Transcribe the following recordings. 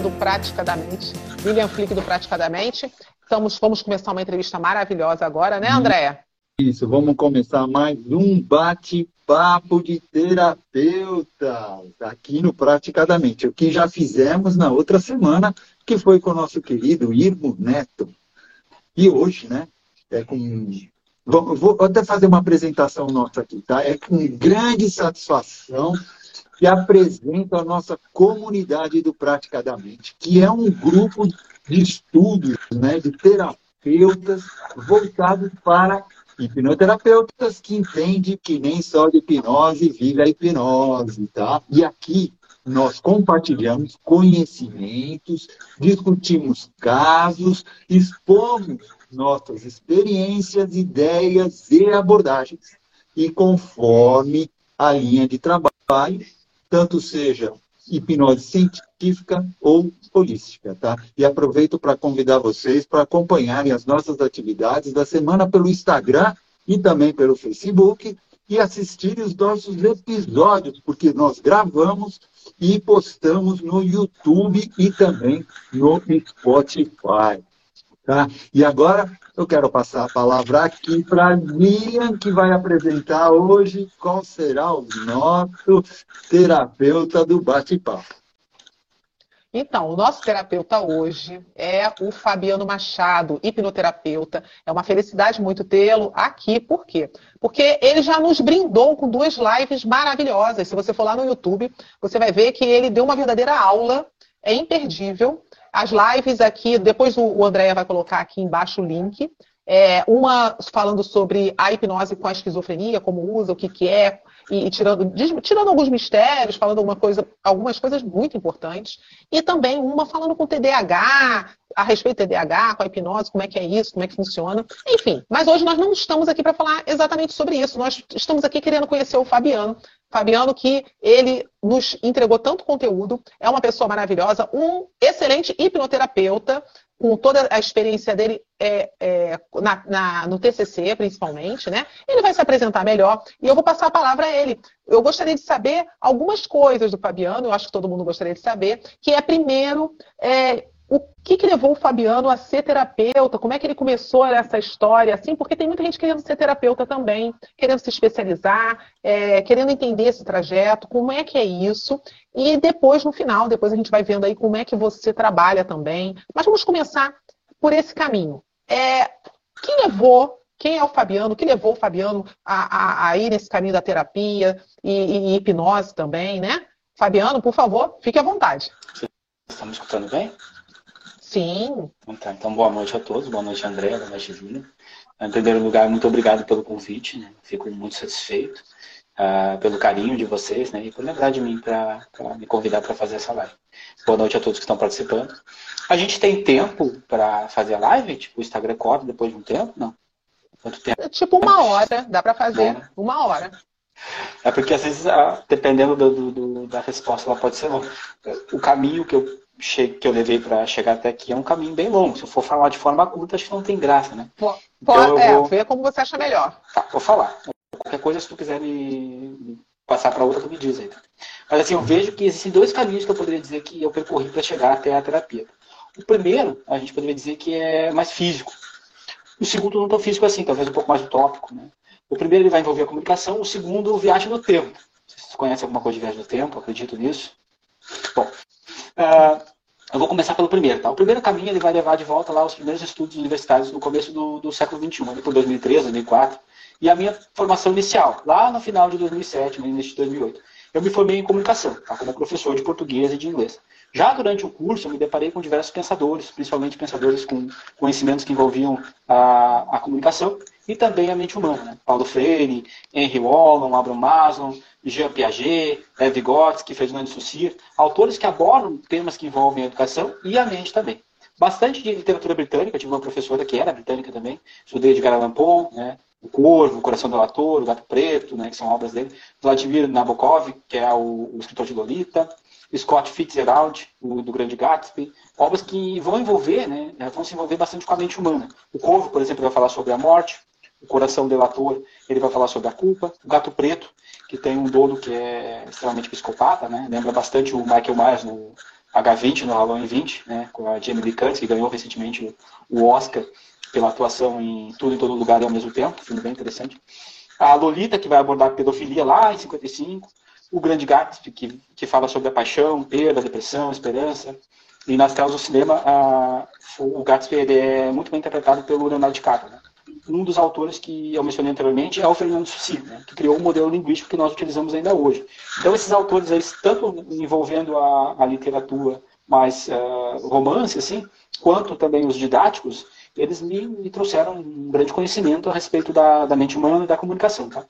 do Praticadamente, Lilian Flick do Praticadamente. Estamos, vamos começar uma entrevista maravilhosa agora, né, Andréia? Isso, vamos começar mais um bate-papo de terapeuta aqui no Praticadamente. O que já fizemos na outra semana, que foi com o nosso querido Irmo Neto. E hoje, né, é com vou, até fazer uma apresentação nossa aqui, tá? É com grande satisfação que apresento a nossa comunidade do Praticadamente, que é um grupo de estudos, né, de terapeutas voltados para hipnoterapeutas que entendem que nem só de hipnose vive a hipnose, tá? E aqui nós compartilhamos conhecimentos, discutimos casos, expomos nossas experiências, ideias e abordagens. E conforme a linha de trabalho, tanto seja hipnose científica ou holística, tá? E aproveito para convidar vocês para acompanharem as nossas atividades da semana pelo Instagram e também pelo Facebook e assistirem os nossos episódios, porque nós gravamos e postamos no YouTube e também no Spotify. Tá? E agora eu quero passar a palavra aqui para Lilian, que vai apresentar hoje qual será o nosso terapeuta do bate-papo. Então, o nosso terapeuta hoje é o Fabiano Machado, hipnoterapeuta. É uma felicidade muito tê-lo aqui. Por quê? Porque ele já nos brindou com duas lives maravilhosas. Se você for lá no YouTube, você vai ver que ele deu uma verdadeira aula. É imperdível. As lives aqui, depois o Andréia vai colocar aqui embaixo o link. É, uma falando sobre a hipnose com a esquizofrenia, como usa, o que, que é, e, e tirando, tirando alguns mistérios, falando alguma coisa, algumas coisas muito importantes. E também uma falando com TDAH, a respeito do TDAH, com a hipnose, como é que é isso, como é que funciona. Enfim, mas hoje nós não estamos aqui para falar exatamente sobre isso. Nós estamos aqui querendo conhecer o Fabiano. Fabiano, que ele nos entregou tanto conteúdo, é uma pessoa maravilhosa, um excelente hipnoterapeuta, com toda a experiência dele é, é, na, na, no TCC, principalmente, né? Ele vai se apresentar melhor e eu vou passar a palavra a ele. Eu gostaria de saber algumas coisas do Fabiano, eu acho que todo mundo gostaria de saber, que é, primeiro, é, o que, que, levou o Fabiano a ser terapeuta? Como é que ele começou essa história? Assim, porque tem muita gente querendo ser terapeuta também, querendo se especializar, é, querendo entender esse trajeto, como é que é isso. E depois, no final, depois a gente vai vendo aí como é que você trabalha também. Mas vamos começar por esse caminho. É, levou, quem é o Fabiano? O que levou o Fabiano a, a, a ir nesse caminho da terapia e, e, hipnose também, né? Fabiano, por favor, fique à vontade. Estão me escutando bem? Sim. Então, tá. então, boa noite a todos. Boa noite, André, boa noite, Lina. Em primeiro lugar, muito obrigado pelo convite. Né? Fico muito satisfeito uh, pelo carinho de vocês né? e por lembrar de mim para me convidar para fazer essa live. Boa noite a todos que estão participando. A gente tem tempo para fazer a live? Tipo, o Instagram corta depois de um tempo? Não? Quanto tempo? Tipo uma hora. Dá para fazer é. uma hora. É porque às vezes, dependendo do, do, da resposta, ela pode ser longa. O caminho que eu que eu levei para chegar até aqui é um caminho bem longo. Se eu for falar de forma curta, acho que não tem graça, né? Pô, então, é, vou... vê como você acha melhor. Tá, vou falar. Qualquer coisa, se tu quiser me passar para outra, tu me diz aí. Mas assim, eu vejo que existem dois caminhos que eu poderia dizer que eu percorri para chegar até a terapia. O primeiro, a gente poderia dizer que é mais físico. O segundo não tão físico assim, talvez um pouco mais utópico, né? O primeiro ele vai envolver a comunicação, o segundo, viagem no tempo. Vocês conhecem alguma coisa de viagem no tempo? Acredito nisso? Bom, Uh, eu vou começar pelo primeiro. Tá? O primeiro caminho ele vai levar de volta lá os primeiros estudos universitários no começo do, do século XXI, ali por 2003, 2004. E a minha formação inicial, lá no final de 2007, no início de 2008. Eu me formei em comunicação, tá? como professor de português e de inglês. Já durante o curso, eu me deparei com diversos pensadores, principalmente pensadores com conhecimentos que envolviam a, a comunicação e também a mente humana. Né? Paulo Freire, Henry Wallon, Abraham Maslow, Jean Piaget, Lev Vygotsky, Ferdinand de autores que abordam temas que envolvem a educação e a mente também. Bastante de literatura britânica, tive uma professora que era britânica também, estudei de Allan Poe, né? O Corvo, O Coração do Ator, O Gato Preto, né, que são obras dele, Vladimir Nabokov, que é o, o escritor de Lolita, Scott Fitzgerald, o, do Grande Gatsby, obras que vão envolver, né, vão se envolver bastante com a mente humana. O Corvo, por exemplo, vai falar sobre a morte, o Coração Delator, ele vai falar sobre a culpa. O Gato Preto, que tem um dono que é extremamente psicopata, né? Lembra bastante o Michael Myers no, H20 no Halloween 20, né, com a Jamie Lee Curtis, que ganhou recentemente o Oscar pela atuação em Tudo em Todo Lugar ao mesmo tempo, filme bem interessante. A Lolita, que vai abordar pedofilia lá em 55. O Grande Gatsby, que, que fala sobre a paixão, perda, depressão, esperança. E nas telas do cinema, a, o Gatsby ele é muito bem interpretado pelo Leonardo DiCaprio. Né? Um dos autores que eu mencionei anteriormente é o Fernando Sussi, né? que criou o modelo linguístico que nós utilizamos ainda hoje. Então, esses autores, eles, tanto envolvendo a, a literatura mais uh, romance, assim, quanto também os didáticos, eles me, me trouxeram um grande conhecimento a respeito da, da mente humana e da comunicação. Tá?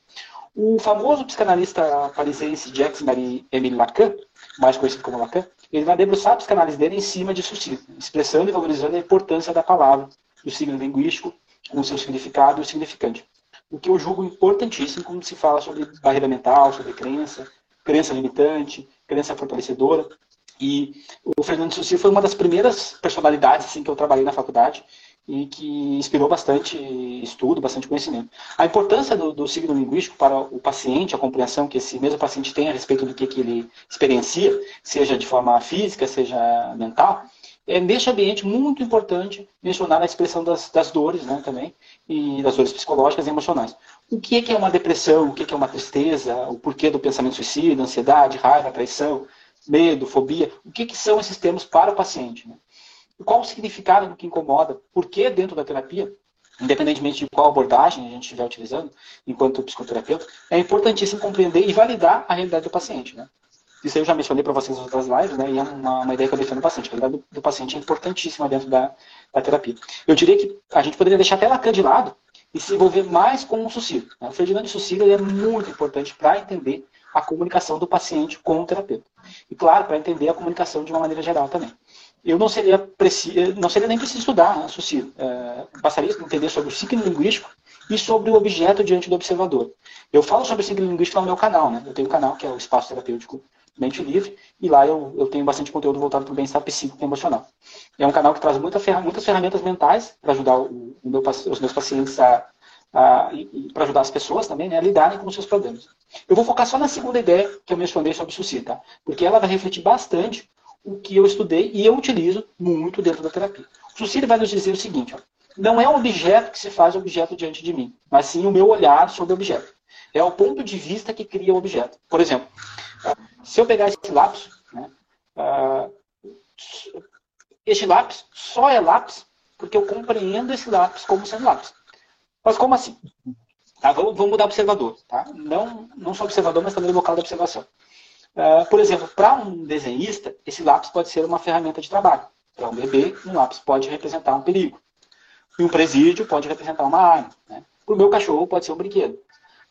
O famoso psicanalista parisiense Jacques-Marie-Émile Lacan, mais conhecido como Lacan, ele vai debruçar a psicanálise dele em cima disso sim, expressando e valorizando a importância da palavra, do signo linguístico, com o seu significado e significante. O que eu julgo importantíssimo quando se fala sobre barreira mental, sobre crença, crença limitante, crença fortalecedora. E o Fernando Sussi foi uma das primeiras personalidades assim, que eu trabalhei na faculdade e que inspirou bastante estudo, bastante conhecimento. A importância do, do signo linguístico para o paciente, a compreensão que esse mesmo paciente tem a respeito do que, que ele experiencia, seja de forma física, seja mental, é neste ambiente muito importante mencionar a expressão das, das dores né, também, e das dores psicológicas e emocionais. O que é, que é uma depressão, o que é, que é uma tristeza, o porquê do pensamento suicida, ansiedade, raiva, traição, medo, fobia, o que, que são esses termos para o paciente. Né? qual o significado do que incomoda, por que dentro da terapia, independentemente de qual abordagem a gente estiver utilizando, enquanto psicoterapeuta, é importantíssimo compreender e validar a realidade do paciente. Né? Isso eu já mencionei para vocês nas outras lives, né? e é uma, uma ideia que eu defendo paciente. A realidade do, do paciente é importantíssima dentro da, da, terapia. Eu diria que a gente poderia deixar até Lacan de lado e se envolver mais com o Sucilo. Né? O Ferdinando Sucilo é muito importante para entender a comunicação do paciente com o terapeuta. E, claro, para entender a comunicação de uma maneira geral também eu não seria, preci... não seria nem preciso estudar né, É, bastaria entender sobre o signo linguístico e sobre o objeto diante do observador. Eu falo sobre signo linguístico no meu canal. Né? Eu tenho um canal que é o Espaço Terapêutico Mente Livre, e lá eu, eu tenho bastante conteúdo voltado para o bem-estar psíquico e emocional. É um canal que traz muita ferra... muitas ferramentas mentais para ajudar o, o meu, os meus pacientes a, a para ajudar as pessoas também né, a lidarem com os seus problemas. Eu vou focar só na segunda ideia que eu mencionei sobre o tá? porque ela vai refletir bastante o que eu estudei e eu utilizo muito dentro da terapia. O Sucílio vai nos dizer o seguinte, ó, não é o objeto que se faz objeto diante de mim, mas sim o meu olhar sobre o objeto. É o ponto de vista que cria o objeto. Por exemplo, se eu pegar esse lápis, né, uh, este lápis só é lápis porque eu compreendo esse lápis como sendo lápis. Mas como assim? Tá, vamos, vamos mudar observador. Tá? Não, não só observador, mas também local da observação. Uh, por exemplo, para um desenhista, esse lápis pode ser uma ferramenta de trabalho. Para um bebê, um lápis pode representar um perigo. E um presídio pode representar uma arma. Né? Para o meu cachorro, pode ser um brinquedo.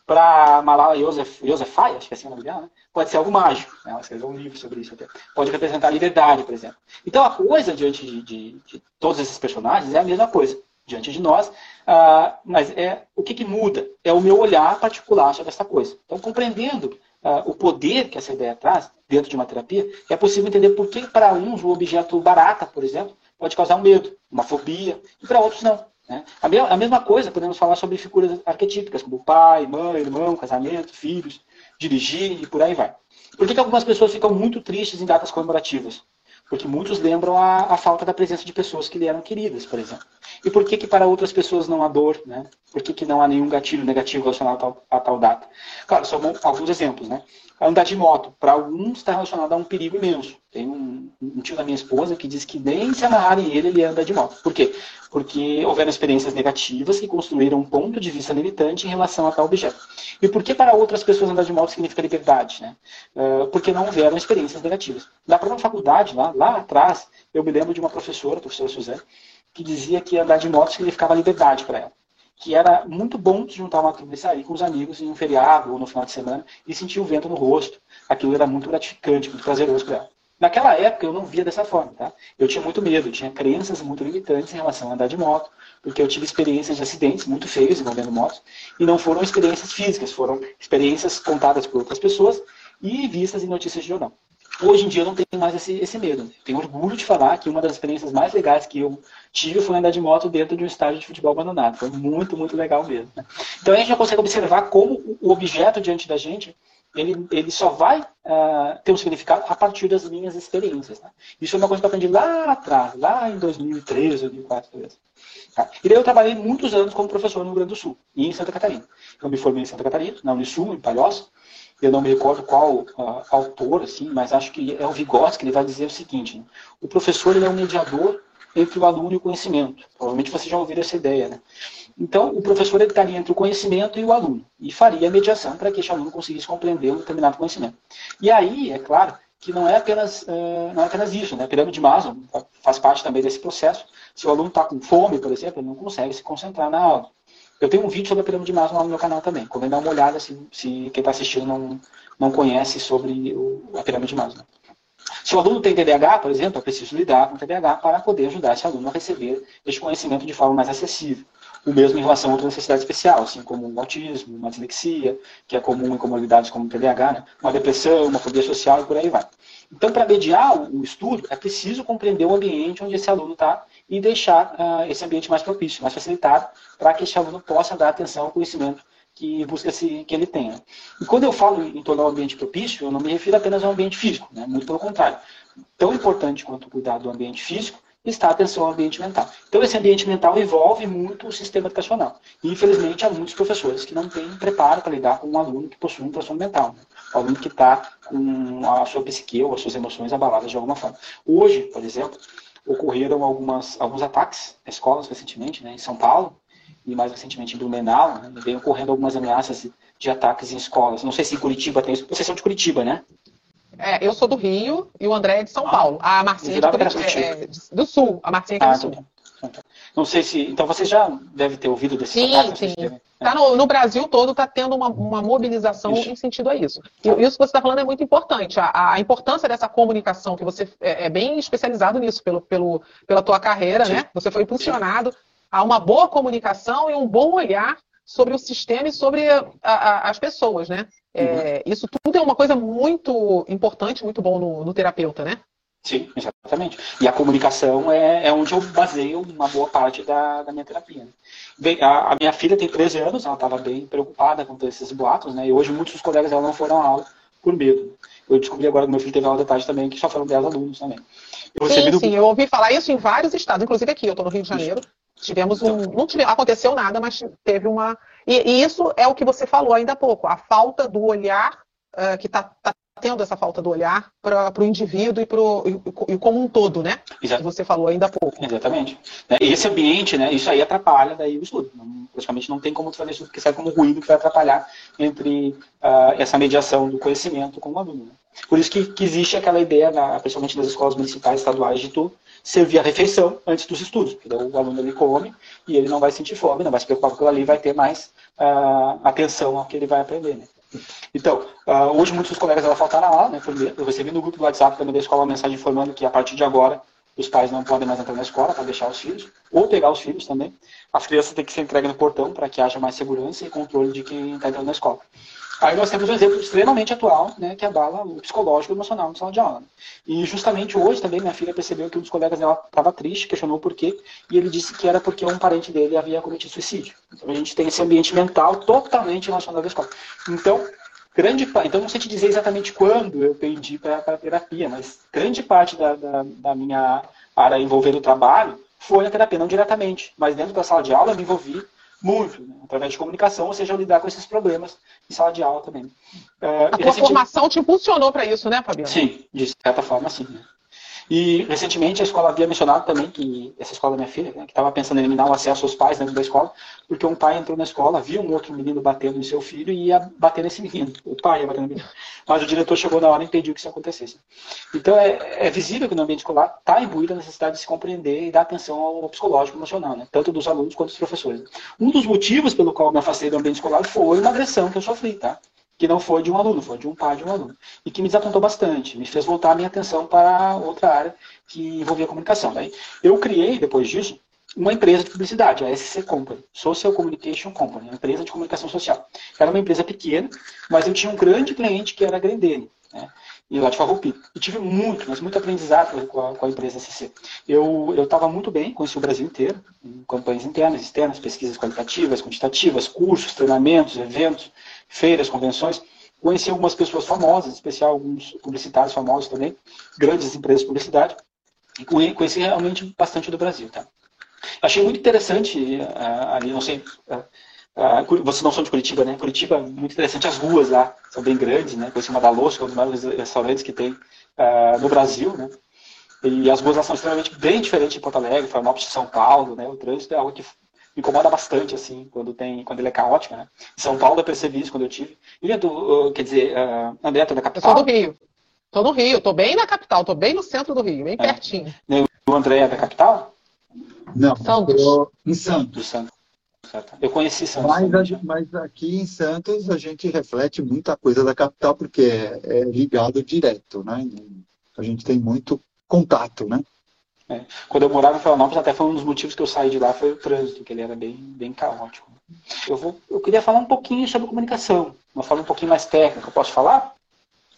Para Malala Yousafzai, acho que é assim o nome dela, né? pode ser algo mágico. Né? Ela escreveu um livro sobre isso. Até. Pode representar liberdade, por exemplo. Então, a coisa diante de, de, de todos esses personagens é a mesma coisa diante de nós, uh, mas é o que, que muda? É o meu olhar particular sobre essa coisa. Então, compreendendo uh, o poder que essa ideia traz dentro de uma terapia, é possível entender por que para uns o objeto barata, por exemplo, pode causar um medo, uma fobia, e para outros não. Né? A, me a, mesma coisa podemos falar sobre figuras arquetípicas, como pai, mãe, irmão, casamento, filhos, dirigir e por aí vai. Por que, que algumas pessoas ficam muito tristes em datas comemorativas? Porque muitos lembram a, a, falta da presença de pessoas que lhe eram queridas, por exemplo. E por que, que para outras pessoas não há dor? Né? Por que, que não há nenhum gatilho negativo relacionado a tal, a tal data? Claro, são alguns exemplos. Né? Andar de moto, para alguns está relacionado a um perigo imenso. Tem um, um, tio da minha esposa que diz que nem se amarrarem ele, ele anda de moto. Por quê? Porque houveram experiências negativas que construíram um ponto de vista limitante em relação a tal objeto. E por que para outras pessoas andar de moto significa liberdade? Né? Uh, porque não houveram experiências negativas. Na própria faculdade, lá, lá atrás, eu me lembro de uma professora, a professora Suzé, que dizia que andar de moto significava liberdade para ela que era muito bom juntar uma turma e sair com os amigos em um feriado ou no final de semana e sentir o vento no rosto. Aquilo era muito gratificante, muito prazeroso para ela. Naquela época eu não via dessa forma, tá? Eu tinha muito medo, tinha crenças muito limitantes em relação a andar de moto, porque eu tive experiências de acidentes muito feios envolvendo motos, e não foram experiências físicas, foram experiências contadas por outras pessoas e vistas em notícias de jornal. Hoje em dia eu não tenho mais esse, esse medo. Tenho orgulho de falar que uma das experiências mais legais que eu tive foi andar de moto dentro de um estádio de futebol abandonado. Foi muito, muito legal mesmo. Né? Então a gente já consegue observar como o objeto diante da gente ele, ele só vai uh, ter um significado a partir das minhas experiências. Né? Isso é uma coisa que eu aprendi lá atrás, lá em 2013, 2004, 2013. Tá? E daí eu trabalhei muitos anos como professor no Rio Grande do Sul e em Santa Catarina. Eu me formei em Santa Catarina, na Unisul, em Palhoça. Eu não me recordo qual uh, autor, assim, mas acho que é o Vygotsky, ele vai dizer o seguinte, né? o professor ele é um mediador entre o aluno e o conhecimento. Provavelmente você já ouviu essa ideia, né? Então, o professor estaria entre o conhecimento e o aluno e faria a mediação para que esse aluno conseguisse compreender um determinado conhecimento. E aí, é claro, que não é apenas, uh, não é apenas isso, né? A pirâmide de Maslow faz parte também desse processo. Se o aluno está com fome, por exemplo, ele não consegue se concentrar na aula. Eu tenho um vídeo sobre a pirâmide de Maslow lá no meu canal também. Convém dar uma olhada se, se quem está assistindo não, não conhece sobre o, a pirâmide de Maslow. Se o aluno tem TDAH, por exemplo, é preciso lidar com o TDAH para poder ajudar esse aluno a receber este conhecimento de forma mais acessível. O mesmo em relação a outra necessidade especial, assim como o autismo, uma dislexia, que é comum em comorbidades como o TDAH, né? uma depressão, uma fobia social e por aí vai. Então, para mediar o estudo, é preciso compreender o ambiente onde esse aluno está e deixar uh, esse ambiente mais propício, mais facilitado, para que esse aluno possa dar atenção ao conhecimento que busca se que ele tenha. E quando eu falo em tornar o ambiente propício, eu não me refiro apenas ao ambiente físico, né? muito pelo contrário. Tão importante quanto cuidar do ambiente físico a atenção ao ambiente mental. Então, esse ambiente mental envolve muito o sistema educacional. E, infelizmente, há muitos professores que não têm preparo para lidar com um aluno que possui um transtorno mental. Né? O aluno que está com a sua psique ou as suas emoções abaladas de alguma forma. Hoje, por exemplo, ocorreram algumas, alguns ataques em escolas recentemente, né, em São Paulo, e mais recentemente em Blumenau, né, vem ocorrendo algumas ameaças de ataques em escolas. Não sei se em Curitiba tem isso. Vocês são de Curitiba, né? É, eu sou do Rio e o André é de São ah, Paulo. A Marcinha é, de Curitiba, é, do Sul. A Marcinha é, é ah, do Sul. Não sei se. Então você já deve ter ouvido desse Sim, sim. Tá no, no, Brasil todo está tendo uma, uma mobilização isso. em sentido a isso. E isso que você está falando é muito importante. A, a, importância dessa comunicação, que você é, é, bem especializado nisso pelo, pelo, pela tua carreira, sim. né? Você foi impulsionado a uma boa comunicação e um bom olhar sobre o sistema e sobre a, a, as pessoas, né? É, uhum. Isso tudo é uma coisa muito importante, muito bom no, no, terapeuta, né? Sim, exatamente. E a comunicação é, é onde eu baseio uma boa parte da, da minha terapia. Né? A, a, minha filha tem 13 anos, ela estava bem preocupada com esses boatos, né? E hoje muitos dos colegas dela não foram à aula por medo. Eu descobri agora que meu filho teve aula de tarde também, que só foram 10 alunos também. Eu sim, sim, eu ouvi falar isso em vários estados, inclusive aqui, eu estou no Rio de Janeiro. Isso. Tivemos um. Não tive, aconteceu nada, mas teve uma. E, e, isso é o que você falou ainda há pouco, a falta do olhar, uh, que está tá tendo essa falta do olhar para o indivíduo e, pro, e, e, como um todo, né? Exato. Que você falou ainda há pouco. Exatamente. Né, esse ambiente, né, isso aí atrapalha daí o estudo. Não, praticamente não tem como fazer estudo que sai como ruído que vai atrapalhar entre uh, essa mediação do conhecimento com o aluno. Né? Por isso que, que, existe aquela ideia, na, principalmente nas escolas municipais estaduais, de tu servir a refeição antes dos estudos. Porque o aluno ele come e ele não vai sentir fome, não vai se preocupar com aquilo ali, vai ter mais uh, atenção ao que ele vai aprender. Né? Então, uh, hoje muitos dos colegas faltaram aula, né? Eu recebi no grupo do WhatsApp também da escola uma mensagem informando que a partir de agora os pais não podem mais entrar na escola para deixar os filhos, ou pegar os filhos também. As crianças têm que ser entregues no portão para que haja mais segurança e controle de quem está entrando na escola. Aí nós temos um exemplo extremamente atual, né, que abala o psicológico e emocional no sala de aula. E justamente hoje também minha filha percebeu que um dos colegas dela estava triste, questionou por quê, e ele disse que era porque um parente dele havia cometido suicídio. Então a gente tem esse ambiente mental totalmente relacionado à escola. Então, grande então não sei te dizer exatamente quando eu pendi para terapia, mas grande parte da, da, da minha área envolvendo o trabalho foi a terapia, não diretamente, mas dentro da sala de aula eu me envolvi muito, né? através de comunicação, ou seja, lidar com esses problemas em sala de aula também. É, a tua formação te impulsionou para isso, né, Fabiano? Sim, de certa forma, sim. Né? E recentemente a escola havia mencionado também que essa escola da minha filha, né, que estava pensando em eliminar o acesso aos pais dentro da escola, porque um pai entrou na escola, viu um outro menino batendo no seu filho e ia bater nesse menino. O pai ia bater no menino. Mas o diretor chegou na hora e impediu que isso acontecesse. Então é, é visível que no ambiente escolar está imbuída a necessidade de se compreender e dar atenção ao psicológico emocional, né, tanto dos alunos quanto dos professores. Um dos motivos pelo qual me afastei do ambiente escolar foi uma agressão que eu sofri, tá? Que não foi de um aluno, foi de um pai de um aluno. E que me desapontou bastante, me fez voltar a minha atenção para outra área que envolvia comunicação. Daí eu criei, depois disso, uma empresa de publicidade, a SC Company, Social Communication Company, uma empresa de comunicação social. Era uma empresa pequena, mas eu tinha um grande cliente que era a Grendene, né? E lá de Farroupilha. E tive muito, mas muito aprendizado com a, com a empresa SC. Eu estava muito bem, conheci o Brasil inteiro, campanhas internas, externas, pesquisas qualitativas, quantitativas, cursos, treinamentos, eventos, feiras, convenções, conheci algumas pessoas famosas, em especial alguns publicitários famosos também, grandes empresas de publicidade, e conheci realmente bastante do Brasil. Tá? Achei muito interessante uh, ali, não sei, uh, uh, vocês não são de Curitiba, né? Curitiba muito interessante, as ruas lá são bem grandes, né? Conheci Madaloso, que é um dos maiores restaurantes que tem no Brasil, né? E as ruas lá são extremamente bem diferentes de Porto Alegre, Florianópolis de São Paulo, né? O trânsito é algo que incomoda bastante, assim, quando, tem, quando ele é caótico, né? Em São Paulo eu percebi isso quando eu tive. E tu, quer dizer, uh, André, tu é da capital? Eu sou do Rio. Tô no Rio, tô bem na capital, tô bem no centro do Rio, bem é. pertinho. O André é da capital? Não, Santos. em Santos. Santos. Eu conheci Santos. Mas, mas, aqui em Santos a gente reflete muita coisa da capital, porque é, é ligado direto, né? A gente tem muito contato, né? É. Quando eu morava em Florianópolis, até foi um dos motivos que eu saí de lá foi o trânsito, que ele era bem, bem caótico. Eu, vou, eu queria falar um pouquinho sobre comunicação, uma forma um pouquinho mais técnica. Posso falar?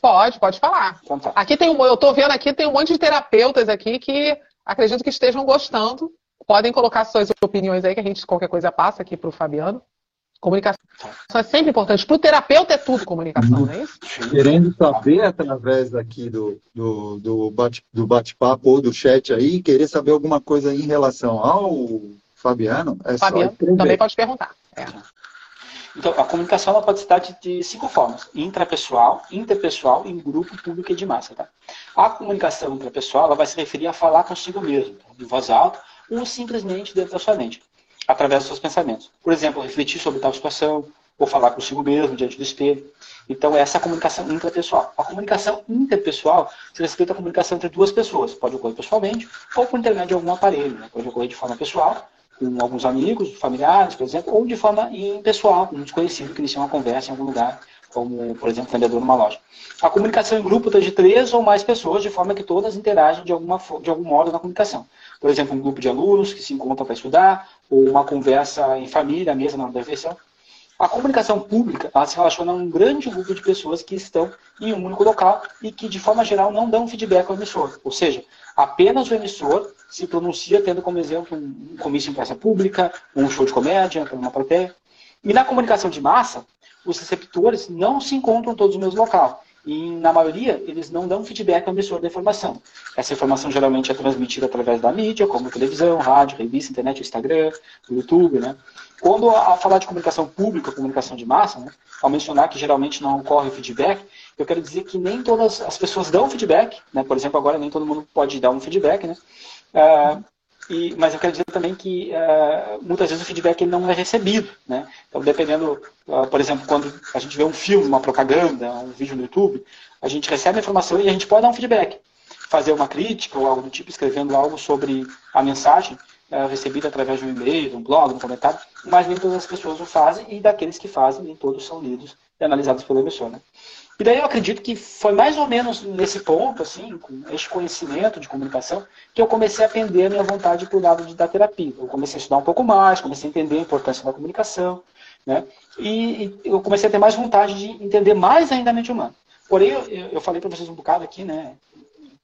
Pode, pode falar. Então, tá. Aqui tem um, eu estou vendo aqui, tem um monte de terapeutas aqui que acredito que estejam gostando. Podem colocar suas opiniões aí, que a gente qualquer coisa passa aqui para o Fabiano. Comunicação é sempre importante. Para o terapeuta é tudo comunicação, não é isso? Querendo saber através aqui do, do, do bate-papo bate ou do chat aí, querer saber alguma coisa em relação ao Fabiano, é Fabiano, só também pode perguntar. É. Então, a comunicação ela pode se dar de, de, cinco formas: intrapessoal, interpessoal, em grupo, público e de massa. Tá? A comunicação intrapessoal ela vai se referir a falar consigo mesmo, tá? de voz alta, ou simplesmente dentro da sua mente através dos seus pensamentos. Por exemplo, refletir sobre tal situação, ou falar consigo mesmo diante do espelho. Então, essa é a comunicação intrapessoal. A comunicação interpessoal se respeita a comunicação entre duas pessoas. Pode ocorrer pessoalmente ou por intermédio de algum aparelho. Né? Pode ocorrer de forma pessoal, com alguns amigos, familiares, por exemplo, ou de forma impessoal, um desconhecido que inicia uma conversa em algum lugar, como, por exemplo, vendedor numa loja. A comunicação em grupo está de três ou mais pessoas, de forma que todas interagem de, alguma, de algum modo na comunicação. Por exemplo, um grupo de alunos que se encontram para estudar, ou uma conversa em família, mesa na refeição. A comunicação pública se relaciona a um grande grupo de pessoas que estão em um único local e que, de forma geral, não dão feedback ao emissor. Ou seja, apenas o emissor se pronuncia tendo como exemplo um comício em praça pública, um show de comédia uma plateia. E na comunicação de massa, os receptores não se encontram todos no mesmo local. E, na maioria, eles não dão feedback ao emissor da informação. Essa informação geralmente é transmitida através da mídia, como televisão, rádio, revista, internet, Instagram, YouTube, né? Quando, ao falar de comunicação pública, comunicação de massa, né, ao mencionar que geralmente não ocorre feedback, eu quero dizer que nem todas as pessoas dão feedback, né? Por exemplo, agora nem todo mundo pode dar um feedback, né? Uh, e, mas eu quero dizer também que uh, muitas vezes o feedback não é recebido. Né? Então, dependendo, uh, por exemplo, quando a gente vê um filme, uma propaganda, um vídeo no YouTube, a gente recebe a informação e a gente pode dar um feedback. Fazer uma crítica ou algo do tipo, escrevendo algo sobre a mensagem uh, recebida através de um e-mail, de um blog, de um comentário, mas nem todas as pessoas o fazem e daqueles que fazem, nem todos são lidos e analisados pelo emissor. Né? E daí eu acredito que foi mais ou menos nesse ponto, assim, com este conhecimento de comunicação, que eu comecei a aprender a minha vontade para o lado de, da terapia. Eu comecei a estudar um pouco mais, comecei a entender a importância da comunicação, né? E, e eu comecei a ter mais vontade de entender mais ainda a mente humana. Porém, eu, eu falei para vocês um bocado aqui, né?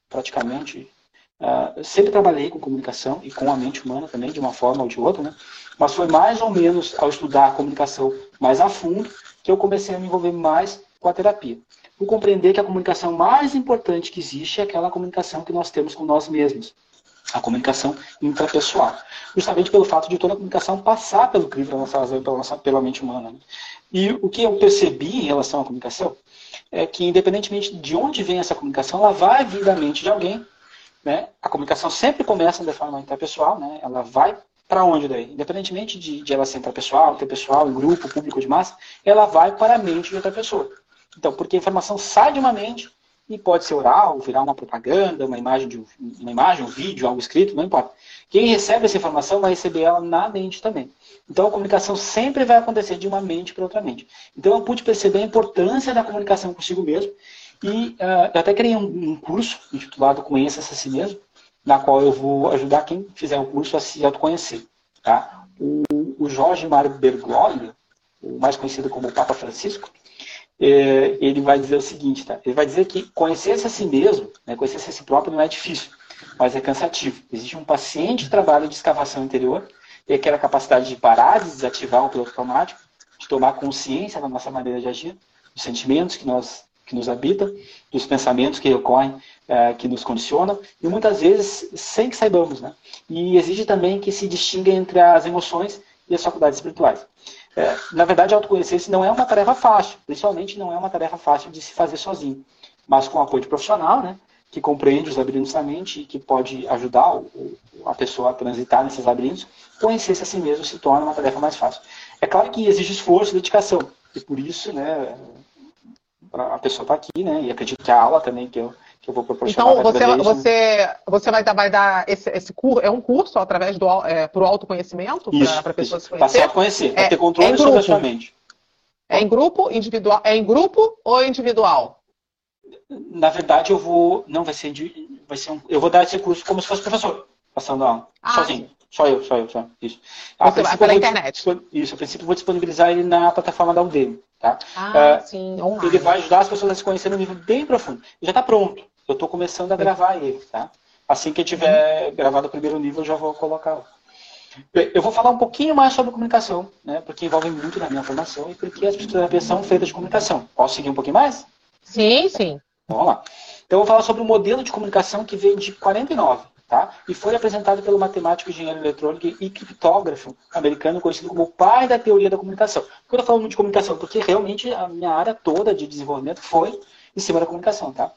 Praticamente, uh, sempre trabalhei com comunicação e com a mente humana também, de uma forma ou de outra, né? Mas foi mais ou menos ao estudar a comunicação mais a fundo que eu comecei a me envolver mais com a terapia. Por compreender que a comunicação mais importante que existe é aquela comunicação que nós temos com nós mesmos. A comunicação intrapessoal. Justamente pelo fato de toda a comunicação passar pelo crivo da nossa razão e pela, nossa, pela mente humana. Né? E o que eu percebi em relação à comunicação é que, independentemente de onde vem essa comunicação, ela vai vir da mente de alguém. Né? A comunicação sempre começa de forma intrapessoal, né? ela vai para onde daí? Independentemente de, de ela ser intrapessoal, interpessoal, em grupo, público de massa, ela vai para a mente de outra pessoa. Então, porque a informação sai de uma mente e pode ser oral, virar uma propaganda, uma imagem, de, uma imagem, um vídeo, algo escrito, não importa. Quem recebe essa informação vai receber ela na mente também. Então a comunicação sempre vai acontecer de uma mente para outra mente. Então eu pude perceber a importância da comunicação consigo mesmo e uh, eu até criei um, um, curso intitulado Conheça-se a si mesmo, na qual eu vou ajudar quem fizer o curso a se autoconhecer. Tá? O, o Jorge Mário Bergoglio, o mais conhecido como Papa Francisco, é, ele vai dizer o seguinte, tá? Ele vai dizer que conhecer-se a si mesmo, né, conhecer-se a si próprio não é difícil, mas é cansativo. Existe um paciente trabalho de escavação interior e aquela capacidade de parar, de desativar o piloto automático, de tomar consciência da nossa maneira de agir, dos sentimentos que, nós, que nos habitam, dos pensamentos que ocorrem, é, que nos condicionam, e muitas vezes sem que saibamos. Né? E exige também que se distinga entre as emoções e as faculdades espirituais. É, na verdade, autoconhecer-se não é uma tarefa fácil, principalmente não é uma tarefa fácil de se fazer sozinho, mas com apoio de profissional, né, que compreende os labirintos da mente e que pode ajudar o, a pessoa a transitar nesses labirintos, conhecer-se a si mesmo se torna uma tarefa mais fácil. É claro que exige esforço e dedicação, e por isso, né, a pessoa está aqui, né, e acredito que a aula também que eu, que eu vou proporcionar. Então, você, você, você vai dar, vai dar esse, esse curso, é um curso através do é, para o autoconhecimento, para a pessoa se conhecer? Para se conhecer, para é, ter controle é sobre a sua mente. É em grupo, individual, é em grupo ou individual? Na verdade, eu vou, não vai ser, vai ser um, eu vou dar esse curso como se fosse professor, passando aula, ah, sozinho. Sim. Só eu, só eu, só isso. A Você vai pela internet. Isso, a princípio vou disponibilizar ele na plataforma da Udemy, tá? Ah, uh, sim, online. Ele vai ajudar as pessoas a se conhecerem no nível bem profundo. Já está pronto. Eu estou começando a gravar ele, tá? Assim que eu tiver gravado o primeiro nível, eu já vou colocar. Eu vou falar um pouquinho mais sobre comunicação, né? Porque envolve muito na minha formação e porque as psicoterapias são feitas de comunicação. Posso seguir um pouquinho mais? Sim, sim. Vamos lá. Então eu vou falar sobre o modelo de comunicação que vem de 49, tá? E foi apresentado pelo matemático, engenheiro eletrônico e criptógrafo americano conhecido como o pai da teoria da comunicação. Por que eu estou falando de comunicação? Porque realmente a minha área toda de desenvolvimento foi em cima da comunicação, tá?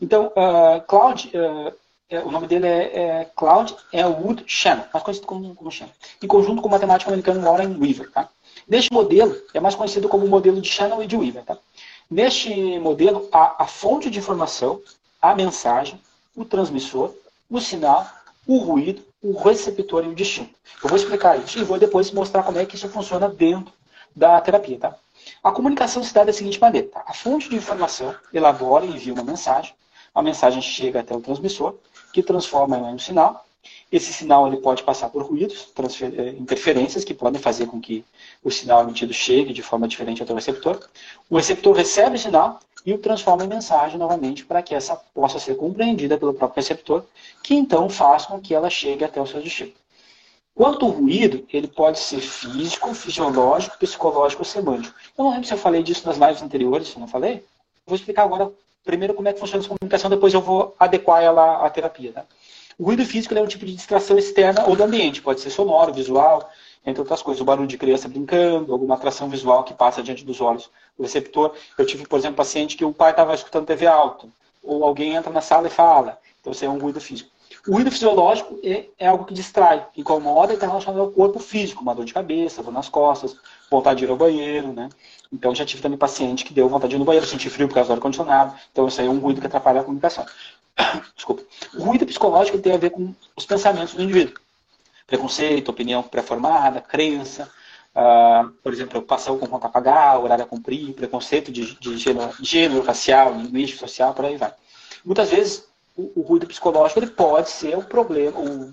Então, uh, Cloud, uh, o nome dele é, é Cloud Elwood Shannon, mais conhecido como, como Shannon, em conjunto com o matemático americano Warren Weaver. Tá? Neste modelo, é mais conhecido como o modelo de Shannon e de Weaver. Tá? Neste modelo, há a fonte de informação, a mensagem, o transmissor, o sinal, o ruído, o receptor e o destino. Eu vou explicar isso e vou depois mostrar como é que isso funciona dentro da terapia. Tá? A comunicação se dá da seguinte maneira. Tá? A fonte de informação elabora e envia uma mensagem, a mensagem chega até o transmissor, que transforma ela em um sinal. Esse sinal ele pode passar por ruídos, eh, interferências que podem fazer com que o sinal emitido chegue de forma diferente até o receptor. O receptor recebe o sinal e o transforma em mensagem novamente para que essa possa ser compreendida pelo próprio receptor, que então faz com que ela chegue até o seu destino. Quanto ao ruído, ele pode ser físico, fisiológico, psicológico ou semântico. Eu não lembro se eu falei disso nas lives anteriores, se não falei. Vou explicar agora primeiro como é que funciona essa comunicação, depois eu vou adequar ela à terapia. Tá? O ruído físico é um tipo de distração externa ou do ambiente, pode ser sonoro, visual, entre outras coisas. O barulho de criança brincando, alguma atração visual que passa diante dos olhos do receptor. Eu tive, por exemplo, paciente que o pai estava escutando TV alto, ou alguém entra na sala e fala. Então, isso é um ruído físico. O ruído fisiológico é, é algo que distrai, incomoda e está relacionado ao corpo físico, uma dor de cabeça, dor nas costas, vontade de ir ao banheiro, né? Então já tive também paciente que deu vontade de ir no banheiro, sentir frio por causa do ar-condicionado. Então isso aí é um ruído que atrapalha a comunicação. Desculpa. O ruído psicológico tem a ver com os pensamentos do indivíduo. Preconceito, opinião pré-formada, crença, uh, por exemplo, preocupação com conta a pagar, horário a cumprir, preconceito de, de gênero, gênero, racial, linguístico, social, por aí vai. Muitas vezes o, o ruído psicológico ele pode ser o problema, o,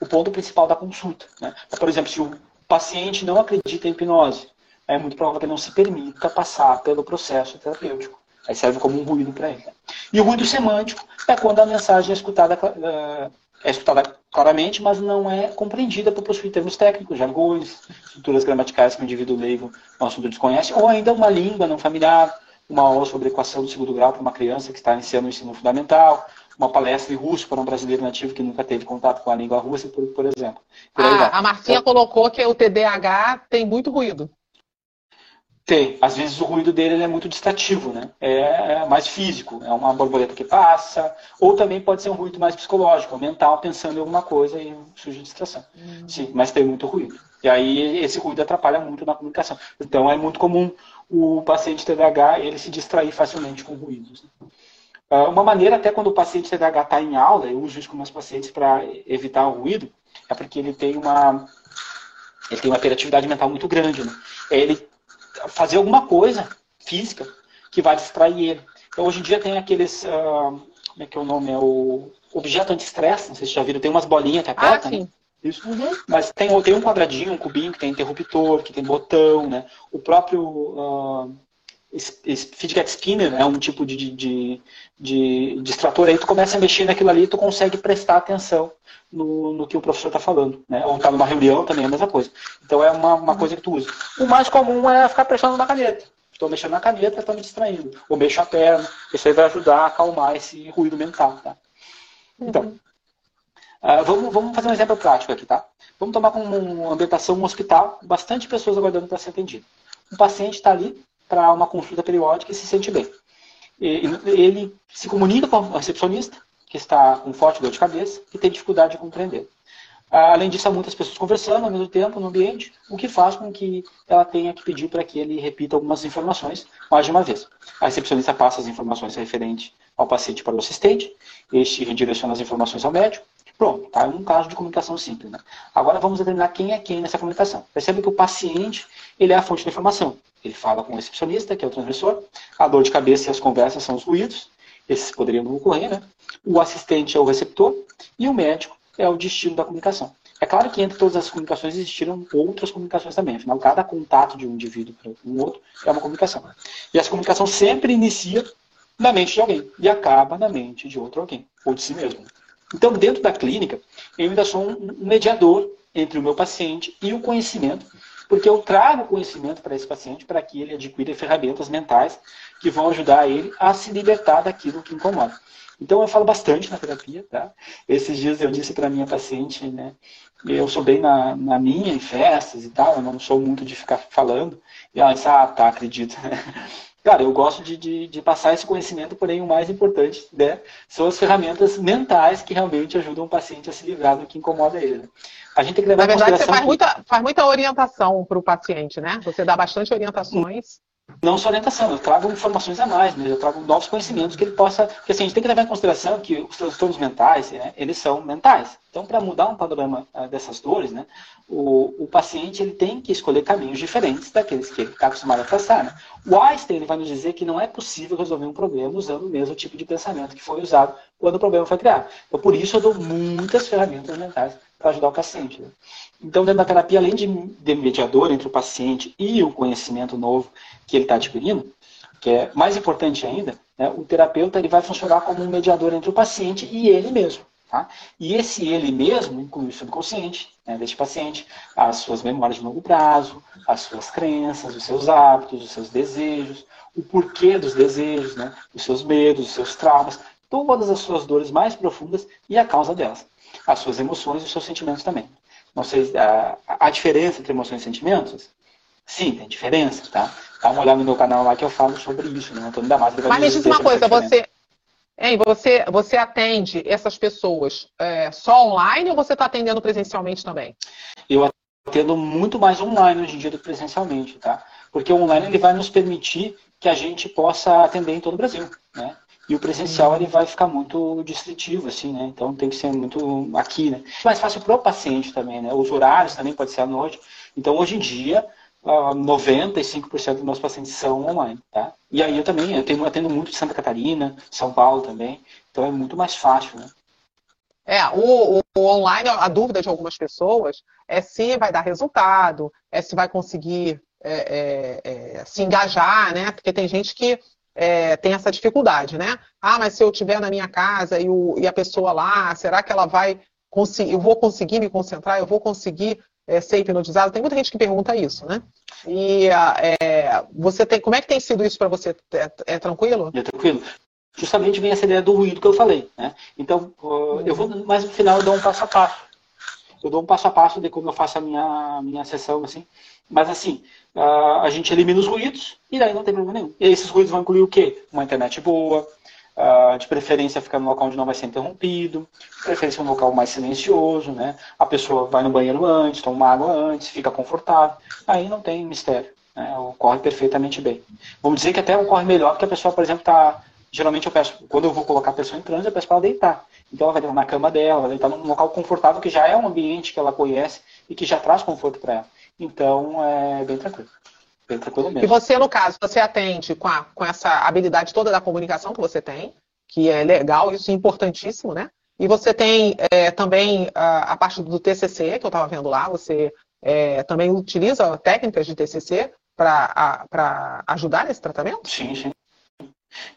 o ponto principal da consulta. Né? Por exemplo, se o paciente não acredita em hipnose, é muito provável que ele não se permita passar pelo processo terapêutico. Aí serve como um ruído para ele. E o ruído semântico é quando a mensagem é escutada, eh, é escutada claramente, mas não é compreendida por possuir termos técnicos, jargões, estruturas gramaticais que o indivíduo leigo no assunto desconhece, ou ainda uma língua não familiar, uma aula sobre equação do segundo grau para uma criança que está iniciando o ensino fundamental, uma palestra em russo para um brasileiro nativo que nunca teve contato com a língua russa, por, por exemplo. Por ah, a Marcinha então, colocou que o TDAH tem muito ruído. Tem. Às vezes o ruído dele é muito distrativo, né? É, é, mais físico, é uma borboleta que passa, ou também pode ser um ruído mais psicológico, mental, pensando em alguma coisa e surge distração. Uhum. Sim, mas tem muito ruído. E aí esse ruído atrapalha muito na comunicação. Então é muito comum o paciente TDAH ele se distrair facilmente com ruídos. Né? Ah, uma maneira, até quando o paciente TDAH está em aula, eu uso isso com meus pacientes para evitar o ruído, é porque ele tem uma ele tem uma hiperatividade mental muito grande. Né? Ele fazer alguma coisa física que vai distrair ele. Então, hoje em dia tem aqueles. Uh, como é que é o nome? É o objeto anti-estresse, não sei se já viram, tem umas bolinhas que apertam. Ah, né? Isso. Uhum. Mas tem, tem um quadradinho, um cubinho que tem interruptor, que tem botão, né? O próprio uh, feedback spinner é um tipo de, de, de, distrator. Aí tu começa a mexer naquilo ali e tu consegue prestar atenção no, no que o professor está falando. Né? Ou está numa reunião também é a mesma coisa. Então é uma, uma coisa que tu usa. O mais comum é ficar pressionando na caneta. Estou mexendo na caneta, estou me distraindo. Ou mexo a perna. Isso aí vai ajudar a acalmar esse ruído mental, tá? Então, uh, vamos, vamos fazer um exemplo prático aqui, tá? Vamos tomar como uma ambientação um hospital, bastante pessoas aguardando para ser atendido. Um paciente está ali para uma consulta periódica e se sente bem. Ele se comunica com o recepcionista, que está com forte dor de cabeça e tem dificuldade de compreender. Além disso, há muitas pessoas conversando ao mesmo tempo no ambiente, o que faz com que ela tenha que pedir para que ele repita algumas informações mais de uma vez. A recepcionista passa as informações referentes ao paciente para o assistente, este redireciona as informações ao médico. Pronto, tá? É um caso de comunicação simples. Né? Agora vamos determinar quem é quem nessa comunicação. Percebe que o paciente ele é a fonte da informação. Ele fala com o recepcionista, que é o transmissor. A dor de cabeça e as conversas são os ruídos. Esses poderiam ocorrer, né? O assistente é o receptor e o médico é o destino da comunicação. É claro que entre todas as comunicações existiram outras comunicações também. Afinal, cada contato de um indivíduo para um outro é uma comunicação. E essa comunicação sempre inicia na mente de alguém e acaba na mente de outro alguém, ou de si mesmo. Então, dentro da clínica, eu ainda sou um mediador entre o meu paciente e o conhecimento, porque eu trago conhecimento para esse paciente para que ele adquira ferramentas mentais que vão ajudar ele a se libertar daquilo que incomoda. Então eu falo bastante na terapia, tá? Esses dias eu disse para minha paciente, né? Eu sou bem na, na minha, em festas e tal, eu não sou muito de ficar falando. E ela disse, ah, tá, acredito. Cara, eu gosto de, de, de, passar esse conhecimento, porém o mais importante né, são as ferramentas mentais que realmente ajudam o paciente a se livrar do que incomoda ele. A gente tem que levar Na verdade, você faz, muita, faz muita orientação para o paciente, né? Você dá bastante orientações não só orientação, eu trago informações a mais, né? eu trago novos conhecimentos que ele possa. Porque assim, a gente tem que levar em consideração que os transtornos mentais, né, eles são mentais. Então, para mudar um panorama uh, dessas dores, né, o, o paciente ele tem que escolher caminhos diferentes daqueles que ele está acostumado a passar. Né? O Einstein ele vai nos dizer que não é possível resolver um problema usando o mesmo tipo de pensamento que foi usado quando o problema foi criado. Então, por isso, eu dou muitas ferramentas mentais para ajudar o paciente. Né? Então, dentro da terapia, além de, de mediador entre o paciente e o conhecimento novo que ele está adquirindo, que é mais importante ainda, né, o terapeuta ele vai funcionar como um mediador entre o paciente e ele mesmo. Tá? E esse ele mesmo inclui o subconsciente né, deste paciente, as suas memórias de longo prazo, as suas crenças, os seus hábitos, os seus desejos, o porquê dos desejos, né, os seus medos, os seus traumas, todas as suas dores mais profundas e a causa delas, as suas emoções e os seus sentimentos também. Não sei a, a diferença entre emoções e sentimentos. Sim, tem diferença, tá? Dá uma olhada no meu canal lá que eu falo sobre isso, né? Antônio Damasco. Mas me diz uma coisa, você, hein, você, você atende essas pessoas é, só online ou você está atendendo presencialmente também? Eu atendo muito mais online hoje em dia do que presencialmente, tá? Porque o online ele vai nos permitir que a gente possa atender em todo o Brasil, né? E o presencial ele vai ficar muito distritivo, assim, né? Então tem que ser muito aqui, né? Mais fácil para o paciente também, né? Os horários também pode ser à noite. Então hoje em dia 95% dos meus pacientes são online, tá? E aí eu também, eu tenho, atendo muito de Santa Catarina, São Paulo também, então é muito mais fácil, né? É, o, o, online, a dúvida de algumas pessoas é se vai dar resultado, é se vai conseguir é, é, é, se engajar, né? Porque tem gente que é, tem essa dificuldade, né? Ah, mas se eu estiver na minha casa e, o, e, a pessoa lá, será que ela vai conseguir, eu vou conseguir me concentrar, eu vou conseguir é, ser hipnotizado? Tem muita gente que pergunta isso, né? E é, você tem, como é que tem sido isso para você? É, é, tranquilo? É tranquilo. Justamente vem essa ideia do ruído que eu falei, né? Então, eu vou, mas no final eu dou um passo a passo. Eu dou um passo a passo de como eu faço a minha, minha sessão, assim. Mas assim, uh, a gente elimina os ruídos e daí não tem problema nenhum. E esses ruídos vão incluir o quê? Uma internet boa, Uh, de preferência ficar no local onde não vai ser interrompido, de preferência um local mais silencioso, né? A pessoa vai no banheiro antes, toma água antes, fica confortável. Aí não tem mistério, né? Ocorre perfeitamente bem. Vamos dizer que até ocorre melhor porque a pessoa, por exemplo, está geralmente eu peço, quando eu vou colocar a pessoa em transe, eu peço para ela deitar. Então ela vai deitar na cama dela, vai deitar num local confortável que já é um ambiente que ela conhece e que já traz conforto para ela. Então é bem tranquilo. Bem tranquilo mesmo. E você, no caso, você atende com, a, com essa habilidade toda da comunicação que você tem, que é legal, isso é importantíssimo, né? E você tem é, também a, a, parte do TCC, que eu estava vendo lá, você é, também utiliza técnicas de TCC para ajudar nesse tratamento? Sim, sim.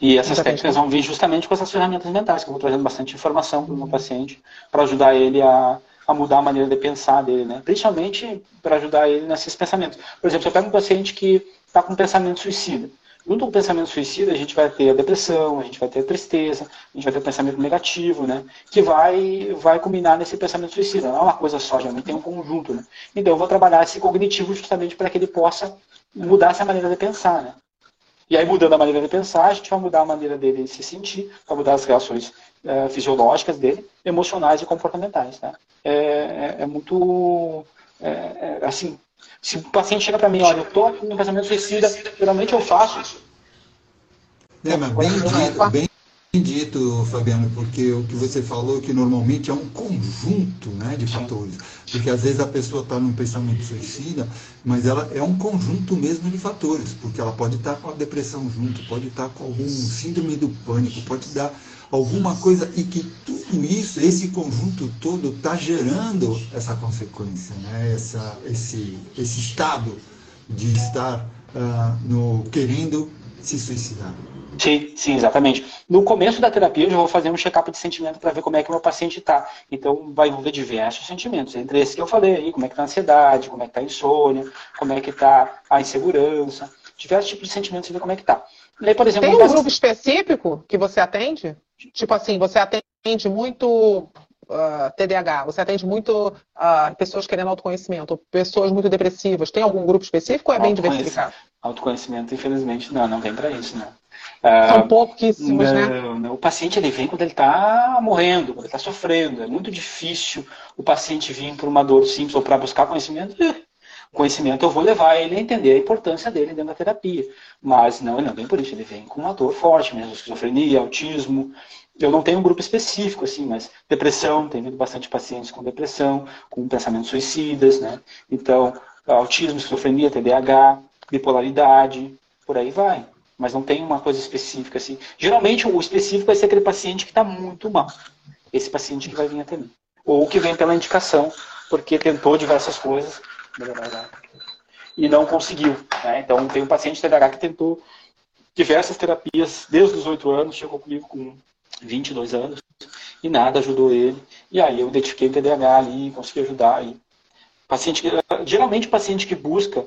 E essas técnicas vão vir justamente com essas ferramentas mentais, que eu vou trazendo bastante informação para o meu paciente, para ajudar ele a, a mudar a maneira de pensar dele, né? Principalmente para ajudar ele nesses pensamentos. Por exemplo, se eu pego um paciente que está com pensamento suicida. Junto com o pensamento suicida, a gente vai ter a depressão, a gente vai ter a tristeza, a gente vai ter o pensamento negativo, né? Que vai, vai culminar nesse pensamento suicida. Não é uma coisa só, geralmente tem um conjunto, né? Então eu vou trabalhar esse cognitivo justamente para que ele possa mudar essa maneira de pensar, né? E aí, mudando a maneira de pensar, a gente vai mudar a maneira dele se sentir, vai mudar as reações é, fisiológicas dele, emocionais e comportamentais. Né? É, é, é muito. É, é, assim, se o paciente chega para mim, olha, eu estou um pensamento suicida, geralmente eu faço. É, mas bem dito, bem dito, Fabiano, porque o que você falou que normalmente é um conjunto né, de fatores. Porque às vezes a pessoa está num pensamento suicida, mas ela é um conjunto mesmo de fatores, porque ela pode estar tá com a depressão junto, pode estar tá com algum síndrome do pânico, pode dar alguma coisa e que tudo isso, esse conjunto todo, está gerando essa consequência, né? essa, esse, esse estado de estar uh, no, querendo se suicidar. Sim, sim, exatamente. No começo da terapia, eu já vou fazer um check-up de sentimento para ver como é que o meu paciente está. Então, vai envolver diversos sentimentos, entre esses que eu falei aí, como é que está a ansiedade, como é que está a insônia, como é que está a insegurança, diversos tipos de sentimentos, ver como é que está. por exemplo, Tem um grupo específico que você atende? Tipo assim, você atende muito uh, ah, TDAH, você atende muito uh, pessoas querendo autoconhecimento, pessoas muito depressivas. Tem algum grupo específico ou é bem diversificado? Autoconhecimento, infelizmente, não, não vem para isso, não. São uh, pouquíssimos, né? Não, o paciente ele vem quando ele está morrendo, quando ele está sofrendo. É muito difícil o paciente vir por uma dor simples ou para buscar conhecimento. O conhecimento eu vou levar ele a entender a importância dele dentro da terapia. Mas não, ele não vem por isso, ele vem com uma dor forte mesmo, esquizofrenia, autismo. Eu não tenho um grupo específico, assim, mas depressão, tem bastante pacientes com depressão, com pensamentos suicidas, né? Então, autismo, esquizofrenia, TDAH, bipolaridade, por aí vai. Mas não tem uma coisa específica, assim. Geralmente, o específico vai ser aquele paciente que está muito mal. Esse paciente que vai vir até mim. Ou que vem pela indicação, porque tentou diversas coisas e não conseguiu. Né? Então, tem um paciente TDAH que tentou diversas terapias desde os 8 anos, chegou comigo com 22 anos e nada ajudou ele. E aí eu identifiquei o TDAH ali, consegui ajudar. E paciente, geralmente o paciente que busca,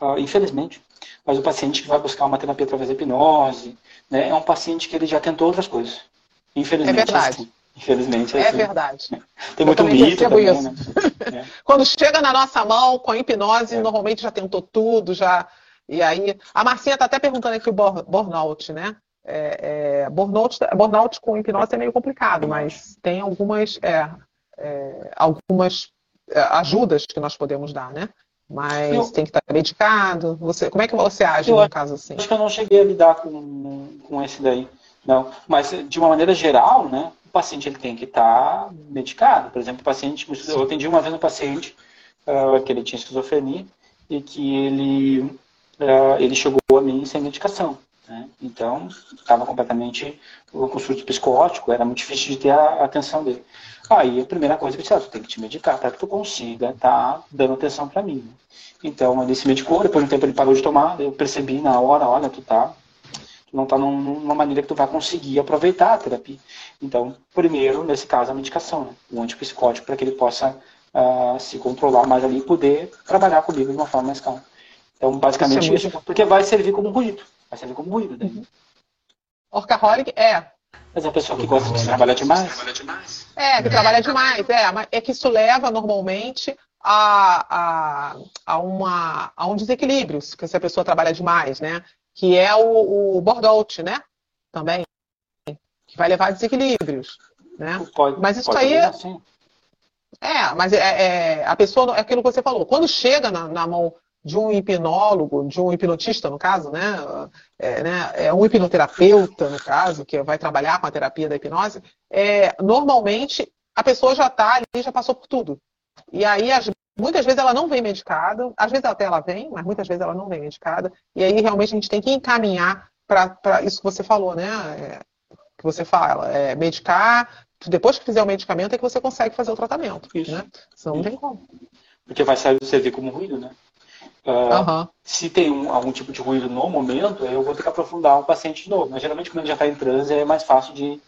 uh, infelizmente, mas o paciente que vai buscar uma terapia através da hipnose, né, é um paciente que ele já tentou outras coisas. Infelizmente. É verdade. Assim. Infelizmente. É, é assim. verdade. Tem muito mito também, isso. Né? É. Quando chega na nossa mão com a hipnose, é. normalmente já tentou tudo, já. E aí, a Marcinha está até perguntando aqui o burnout, né? É, é, burnout, burnout com hipnose é meio complicado, mas tem algumas, é, é, algumas é, ajudas que nós podemos dar, né? Mas eu, tem que estar medicado. Você, como é que você age num caso assim? Acho que eu não cheguei a lidar com, com esse daí. Não, mas de uma maneira geral, né? paciente ele tem que estar medicado. Por exemplo, o paciente, eu atendi uma vez um paciente uh, que ele tinha esquizofrenia e que ele, uh, ele chegou a mim sem medicação. Né? Então, estava completamente com surto psicótico, era muito difícil de ter a atenção dele. Aí a primeira coisa que eu disse, ah, tu tem que te medicar para que tu consiga estar tá dando atenção para mim. Então ele se medicou, depois de um tempo ele parou de tomar, eu percebi na hora, olha, tu tá não está numa maneira que tu vai conseguir aproveitar a terapia. Então, primeiro, nesse caso, a medicação, né? o antipsicótico, para que ele possa uh, se controlar mais ali e poder trabalhar comigo de uma forma mais calma. Então, basicamente isso, é isso porque vai servir como ruído. Vai servir como ruído. Né? Uhum. Orcaholic é. Mas é a pessoa que gosta de trabalhar demais. É, que trabalha demais. É, é que isso leva normalmente a, a, a, uma, a um desequilíbrio, se a pessoa trabalha demais, né? que é o, o né? Também. Que vai levar a desequilíbrios. Né? Pode, mas isso aí. Assim. É, mas é, é, a pessoa, é aquilo que você falou, quando chega na, na, mão de um hipnólogo, de um hipnotista, no caso, né? É, né, é um hipnoterapeuta, no caso, que vai trabalhar com a terapia da hipnose, é, normalmente a pessoa já está ali, já passou por tudo. E aí, as Muitas vezes ela não vem medicada, às vezes até ela vem, mas muitas vezes ela não vem medicada. E aí realmente a gente tem que encaminhar para isso que você falou, né? É, que você fala, é, medicar, depois que fizer o medicamento é que você consegue fazer o tratamento. Isso. Né? Senão não tem como. Porque vai servir como ruído, né? Uh, uhum. Se tem um, algum tipo de ruído no momento, eu vou ter que aprofundar o paciente de novo. Mas geralmente quando ele já está em transe é mais fácil de,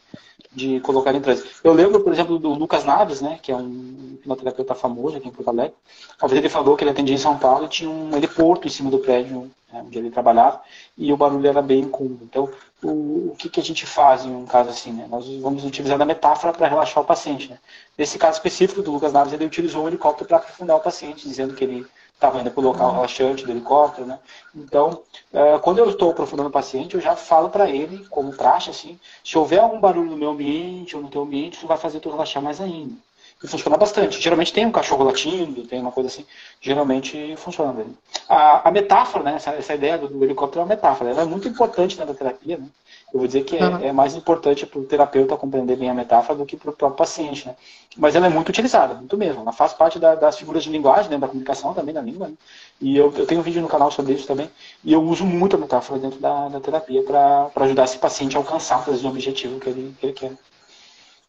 de colocar em transe. Eu lembro, por exemplo, do Lucas Naves, né, que é um hipnoterapeuta famoso aqui em Porto Alegre. Uma vez ele falou que ele atendia em São Paulo e tinha um heliporto em cima do prédio né, onde ele trabalhava e o barulho era bem incômodo. Então, o, o que, que, a gente faz em um caso assim? Né? Nós vamos utilizar a metáfora para relaxar o paciente. Né? Nesse caso específico do Lucas Naves, ele utilizou um helicóptero para aprofundar o paciente, dizendo que ele estava indo para o local relaxante do helicóptero, né? Então, é, quando eu estou aprofundando o paciente, eu já falo para ele, como praxe, assim, se houver algum barulho no meu ambiente ou no teu ambiente, isso vai fazer tu relaxar mais ainda. E funciona bastante. Geralmente tem um cachorro latindo, tem uma coisa assim, geralmente funciona. A, a metáfora, né, essa, essa ideia do, do, helicóptero é uma metáfora, ela é muito importante na terapia, né? Eu vou dizer que é, uhum. é mais importante para o terapeuta compreender bem a metáfora do que para o próprio paciente. Né? Mas ela é muito utilizada, muito mesmo. Ela faz parte da, das figuras de linguagem, né, da comunicação também da língua. Né? E eu, eu, tenho um vídeo no canal sobre isso também. E eu uso muito a metáfora dentro da, da terapia para ajudar esse paciente a alcançar o objetivo que ele, que ele quer.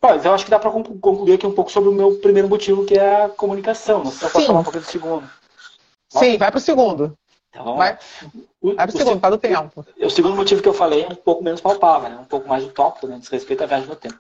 Mas eu acho que dá para concluir aqui um pouco sobre o meu primeiro motivo, que é a comunicação. Não sei se pode falar um pouco do segundo. Sim, vai para o segundo. Então, vai, o, pro o o tempo. O segundo motivo que eu falei é um pouco menos palpável, né? um pouco mais utópico, né? diz respeito à viagem no tempo.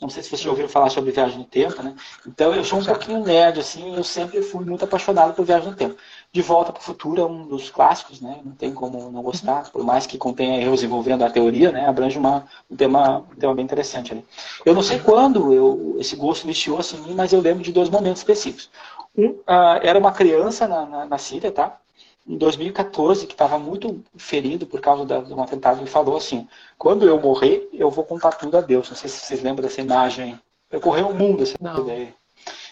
Não sei se vocês já ouviram falar sobre viagem no tempo, né? Então eu sou um pouquinho nerd, assim, eu sempre fui muito apaixonado por viagem no tempo. De Volta para o Futuro é um dos clássicos, né? Não tem como não gostar, por mais que contenha erros envolvendo a teoria, né? Abrange uma, um, tema, um tema bem interessante ali. Eu não sei quando eu, esse gosto iniciou assim, mas eu lembro de dois momentos específicos. Um, uh, era uma criança na, na, na Síria, tá? Em 2014, que estava muito ferido por causa da, de um atentado, ele falou assim: quando eu morrer, eu vou contar tudo a Deus. Não sei se vocês lembram dessa imagem. Percorreu o mundo essa não. ideia.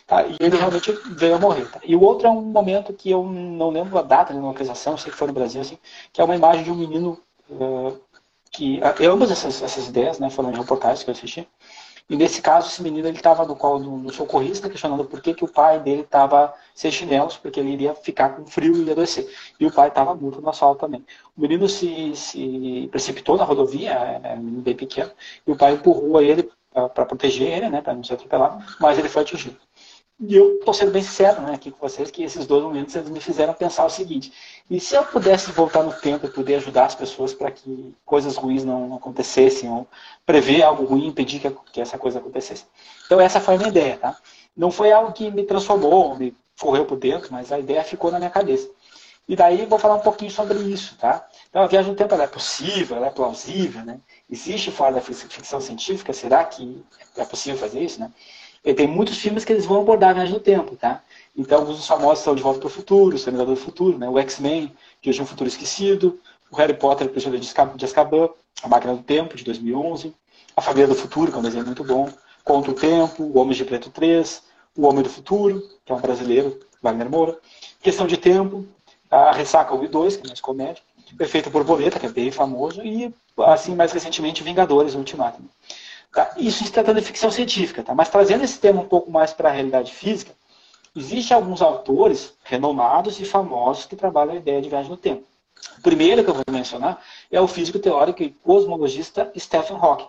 Tá? E ele realmente veio a morrer. Tá? E o outro é um momento que eu não lembro a data de uma localização, sei que foi no Brasil, assim, que é uma imagem de um menino uh, que. Ambas essas, essas ideias né, foram de reportagens que eu assisti. E nesse caso, esse menino ele estava no colo do, socorrista, questionando por que, que o pai dele estava sem chinelos, porque ele iria ficar com frio e adoecer. E o pai estava morto no asfalto também. O menino se, se precipitou na rodovia, é, é um menino bem pequeno, e o pai empurrou ele para proteger ele, né, para não ser atropelado, mas ele foi atingido. E eu estou sendo bem sincero né, aqui com vocês que esses dois momentos eles me fizeram pensar o seguinte: e se eu pudesse voltar no tempo e poder ajudar as pessoas para que coisas ruins não acontecessem, ou prever algo ruim impedir que, que, essa coisa acontecesse? Então, essa foi a minha ideia. Tá? Não foi algo que me transformou, me correu por dentro, mas a ideia ficou na minha cabeça. E daí vou falar um pouquinho sobre isso. Tá? Então, a viagem no tempo é possível, ela é plausível. Né? Existe fora da ficção científica? Será que é possível fazer isso? Né? E tem muitos filmes que eles vão abordar a viagem no tempo, tá? Então, alguns dos famosos são De Volta para o Futuro, O Exterminador do Futuro, né? o X-Men, De Hoje um Futuro Esquecido, o Harry Potter, O Prisioneiro de Azkaban, A Máquina do Tempo, de 2011, A Família do Futuro, que é um desenho muito bom, Contra o Tempo, O Homem de Preto 3, O Homem do Futuro, que é um brasileiro, Wagner Moura, Questão de Tempo, A Ressaca 1 e 2, que é mais comédia, Perfeito Borboleta, que é bem famoso, e, assim, mais recentemente, Vingadores, Ultimato. Isso se tratando de ficção científica, tá? mas trazendo esse tema um pouco mais para a realidade física, existem alguns autores renomados e famosos que trabalham a ideia de viagem no tempo. O primeiro que eu vou mencionar é o físico teórico e cosmologista Stephen Hawking,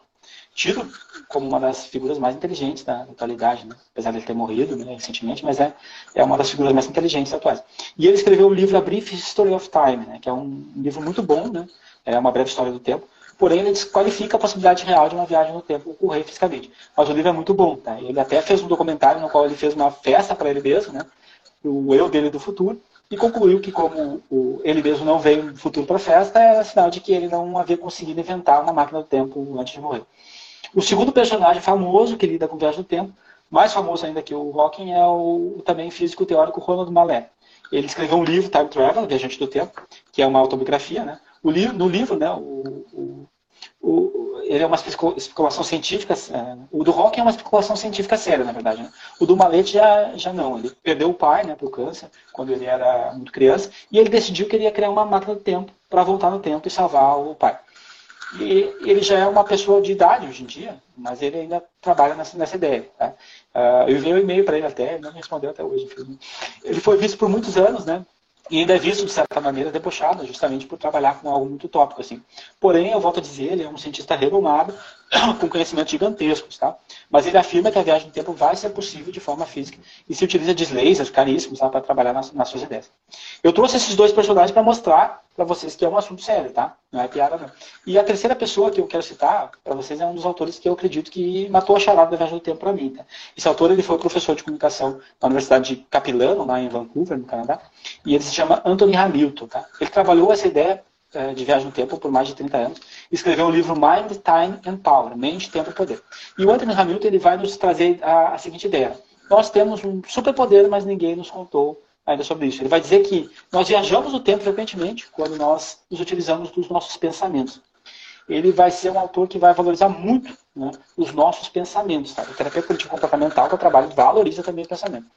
tido como uma das figuras mais inteligentes da atualidade, né? apesar de ele ter morrido né, recentemente, mas é, é uma das figuras mais inteligentes atuais. E ele escreveu o livro A Brief History of Time, né, que é um livro muito bom, né, é uma breve história do tempo, porém ele desqualifica a possibilidade real de uma viagem no tempo ocorrer fisicamente. Mas o livro é muito bom, tá? Ele até fez um documentário no qual ele fez uma festa para ele mesmo, né? O eu dele do futuro, e concluiu que como o, ele mesmo não veio no futuro para a festa, era sinal de que ele não havia conseguido inventar uma máquina do tempo antes de morrer. O segundo personagem famoso que lida com viagem no tempo, mais famoso ainda que o Hawking, é o, o também físico teórico Ronald Mallet. Ele escreveu um livro, Time Travel, Viajante do Tempo, que é uma autobiografia, né? O no livro, né, o, o, o, ele é uma especulação científica, é, o do Rock é uma especulação científica séria, na verdade. Né? O do Malete já, já não. Ele perdeu o pai né, para o câncer, quando ele era muito criança, e ele decidiu que ele ia criar uma máquina do tempo para voltar no tempo e salvar o pai. E ele já é uma pessoa de idade hoje em dia, mas ele ainda trabalha nessa, nessa ideia. Tá? Uh, eu enviei um e-mail para ele até, ele não me respondeu até hoje. Ele foi visto por muitos anos, né? E ainda é visto, de certa maneira, debochado, justamente por trabalhar com algo muito tópico. Assim. Porém, eu volto a dizer, ele é um cientista renomado, com conhecimentos gigantescos, tá? Mas ele afirma que a viagem no tempo vai ser possível de forma física e se utiliza de lasers caríssimos tá? para trabalhar nas, nas, suas ideias. Eu trouxe esses dois personagens para mostrar para vocês que é um assunto sério, tá? Não é piada não. E a terceira pessoa que eu quero citar para vocês é um dos autores que eu acredito que matou a charada da viagem no tempo para mim, tá? Esse autor ele foi professor de comunicação na Universidade de Capilano, lá em Vancouver, no Canadá, e ele se chama Anthony Hamilton, tá? Ele trabalhou essa ideia de viagem no tempo por mais de 30 anos, escreveu o livro Mind, Time and Power, Mente, Tempo e Poder. E o Anthony Hamilton ele vai nos trazer a, a seguinte ideia. Nós temos um superpoder, mas ninguém nos contou ainda sobre isso. Ele vai dizer que nós viajamos no tempo frequentemente quando nós nos utilizamos dos nossos pensamentos. Ele vai ser um autor que vai valorizar muito né, os nossos pensamentos. Tá? A terapia política comportamental, que eu trabalho, valoriza também o pensamento.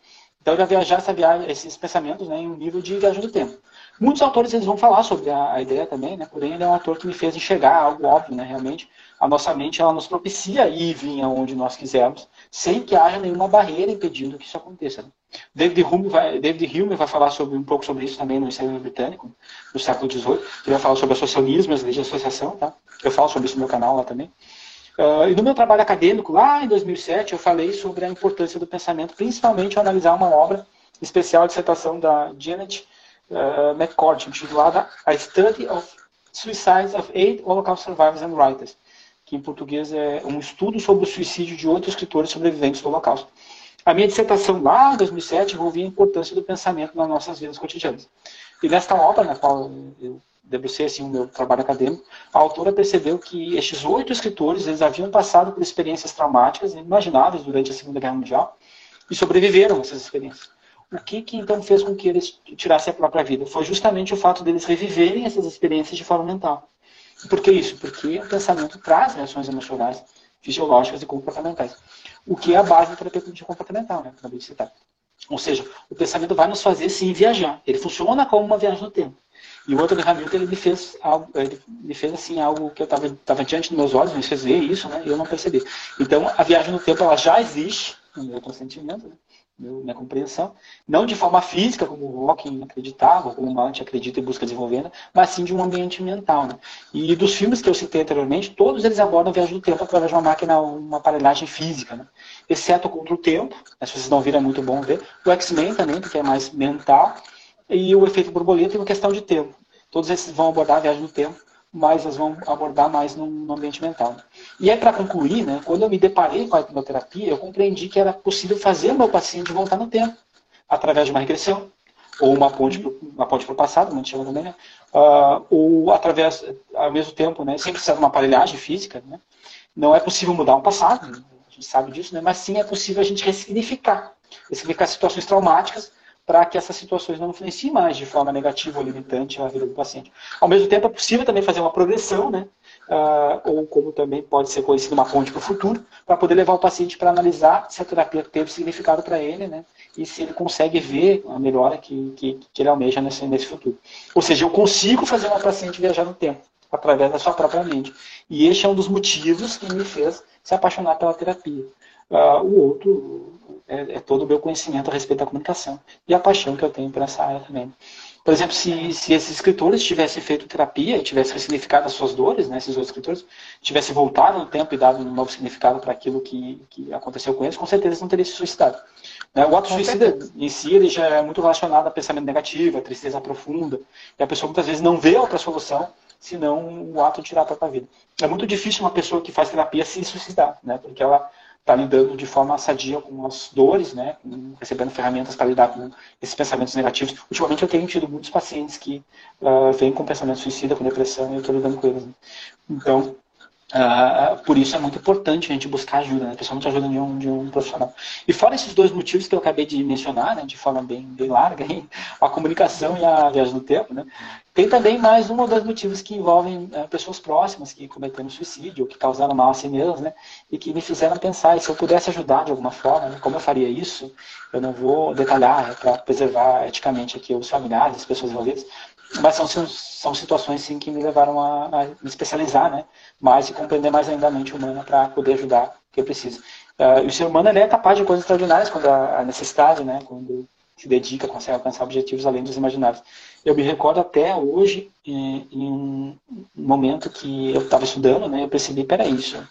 Então ele vai viajar essa viagem, esses pensamentos né, em um nível de viagem do tempo. Muitos autores eles vão falar sobre a, a, ideia também, né? porém ele é um autor que me fez enxergar algo óbvio, né? realmente. A nossa mente ela nos propicia ir e vir aonde nós quisermos, sem que haja nenhuma barreira impedindo que isso aconteça. Né? David Hume vai, David Hume vai falar sobre, um pouco sobre isso também no ensaio britânico, do século XVIII. Ele vai falar sobre associacionismo, as leis de associação. Tá? Eu falo sobre isso no meu canal lá também. Uh, e no meu trabalho acadêmico, lá em 2007, eu falei sobre a importância do pensamento, principalmente ao analisar uma obra especial de dissertação da Janet uh, McCord, intitulada A Study of Suicides of Eight Holocaust Survivors and Writers, que em português é um estudo sobre o suicídio de oito escritores sobreviventes do Holocausto. A minha dissertação lá em 2007 envolvia a importância do pensamento nas nossas vidas cotidianas. E nesta obra, na qual eu debrucei assim, o meu trabalho acadêmico, a autora percebeu que estes oito escritores eles haviam passado por experiências traumáticas inimagináveis durante a Segunda Guerra Mundial e sobreviveram a essas experiências. O que, que então fez com que eles tirassem a própria vida? Foi justamente o fato deles reviverem essas experiências de forma mental. Por que isso? Porque o pensamento traz reações emocionais, fisiológicas e comportamentais. O que é a base da terapia cognitiva comportamental, né? Acabei de citar. Ou seja, o pensamento vai nos fazer sim viajar. Ele funciona como uma viagem no tempo. E o Anthony Hamilton ele me fez algo, ele me fez assim algo que eu estava diante dos meus olhos, me fez ver isso, né? E eu não percebi. Então a viagem no tempo ela já existe no meu consentimento, né? minha compreensão, não de forma física, como o Hawking acreditava, como o Malt acredita e busca desenvolvendo, mas sim de um ambiente mental. Né? E dos filmes que eu citei anteriormente, todos eles abordam a viagem do tempo através de uma máquina, uma aparelhagem física, né? exceto contra o tempo, né? se vocês não viram é muito bom ver, o X-Men também, porque é mais mental, e o efeito borboleta e uma questão de tempo. Todos esses vão abordar a viagem do tempo mas elas vão abordar mais no, no ambiente mental. E aí, para concluir, né, quando eu me deparei com a hipnoterapia, eu compreendi que era possível fazer meu paciente voltar no tempo, através de uma regressão, ou uma ponte, para o passado, como a gente chama também, né? Uh, ou através, ao mesmo tempo, né, sem precisar de uma aparelhagem física. Né? Não é possível mudar um passado, a gente sabe disso, né? mas sim é possível a gente ressignificar, ressignificar situações traumáticas para que essas situações não influenciem mais de forma negativa ou limitante a vida do paciente. Ao mesmo tempo, é possível também fazer uma progressão, né? Uh, ou como também pode ser conhecido uma ponte para o futuro, para poder levar o paciente para analisar se a terapia teve significado para ele, né? E se ele consegue ver a melhora que, que, que ele almeja nesse, nesse futuro. Ou seja, eu consigo fazer uma paciente viajar no tempo, através da sua própria mente. E este é um dos motivos que me fez se apaixonar pela terapia. Uh, o outro, é, é, todo o meu conhecimento a respeito da comunicação e a paixão que eu tenho por essa área também. Por exemplo, se, se esses escritores tivessem feito terapia e tivessem ressignificado as suas dores, né, esses outros escritores, tivessem voltado no tempo e dado um novo significado para aquilo que, que aconteceu com eles, com certeza eles não teriam se suicidado. Né? O ato suicida em si ele já é muito relacionado a pensamento negativo, a tristeza profunda, e a pessoa muitas vezes não vê outra solução senão o ato de tirar a própria vida. É muito difícil uma pessoa que faz terapia se suicidar, né? porque ela está lidando de forma sadia com as dores, né, recebendo ferramentas para lidar com esses pensamentos negativos. Ultimamente eu tenho tido muitos pacientes que uh, vêm com pensamento suicida, com depressão, e eu estou lidando com eles. Né? Então, Uh, por isso é muito importante a gente buscar ajuda, né? principalmente ajuda de um, de um profissional. E fora esses dois motivos que eu acabei de mencionar, né, de forma bem, bem larga, a comunicação e a viagem no tempo, né, tem também mais um ou dois motivos que envolvem uh, pessoas próximas que cometeram suicídio, ou que causaram mal a si mesmas, né, e que me fizeram pensar, se eu pudesse ajudar de alguma forma, né, como eu faria isso, eu não vou detalhar é para preservar eticamente aqui os familiares, as pessoas envolvidas, mas são, são situações sim que me levaram a, a me especializar, né? Mais e compreender mais ainda a mente humana para poder ajudar o que eu preciso. Uh, o ser humano ele é capaz de coisas extraordinárias quando há necessidade, né? Quando se dedica, consegue alcançar objetivos além dos imaginários. Eu me recordo até hoje, em, em um momento que eu estava estudando, né? Eu percebi, peraí, isso,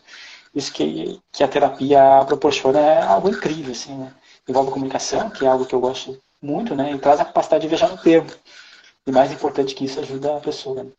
isso que, que a terapia proporciona é algo incrível, assim, né? Envolve comunicação, que é algo que eu gosto muito, né? E traz a capacidade de viajar no tempo. E mais importante que isso, ajuda a pessoa. Né?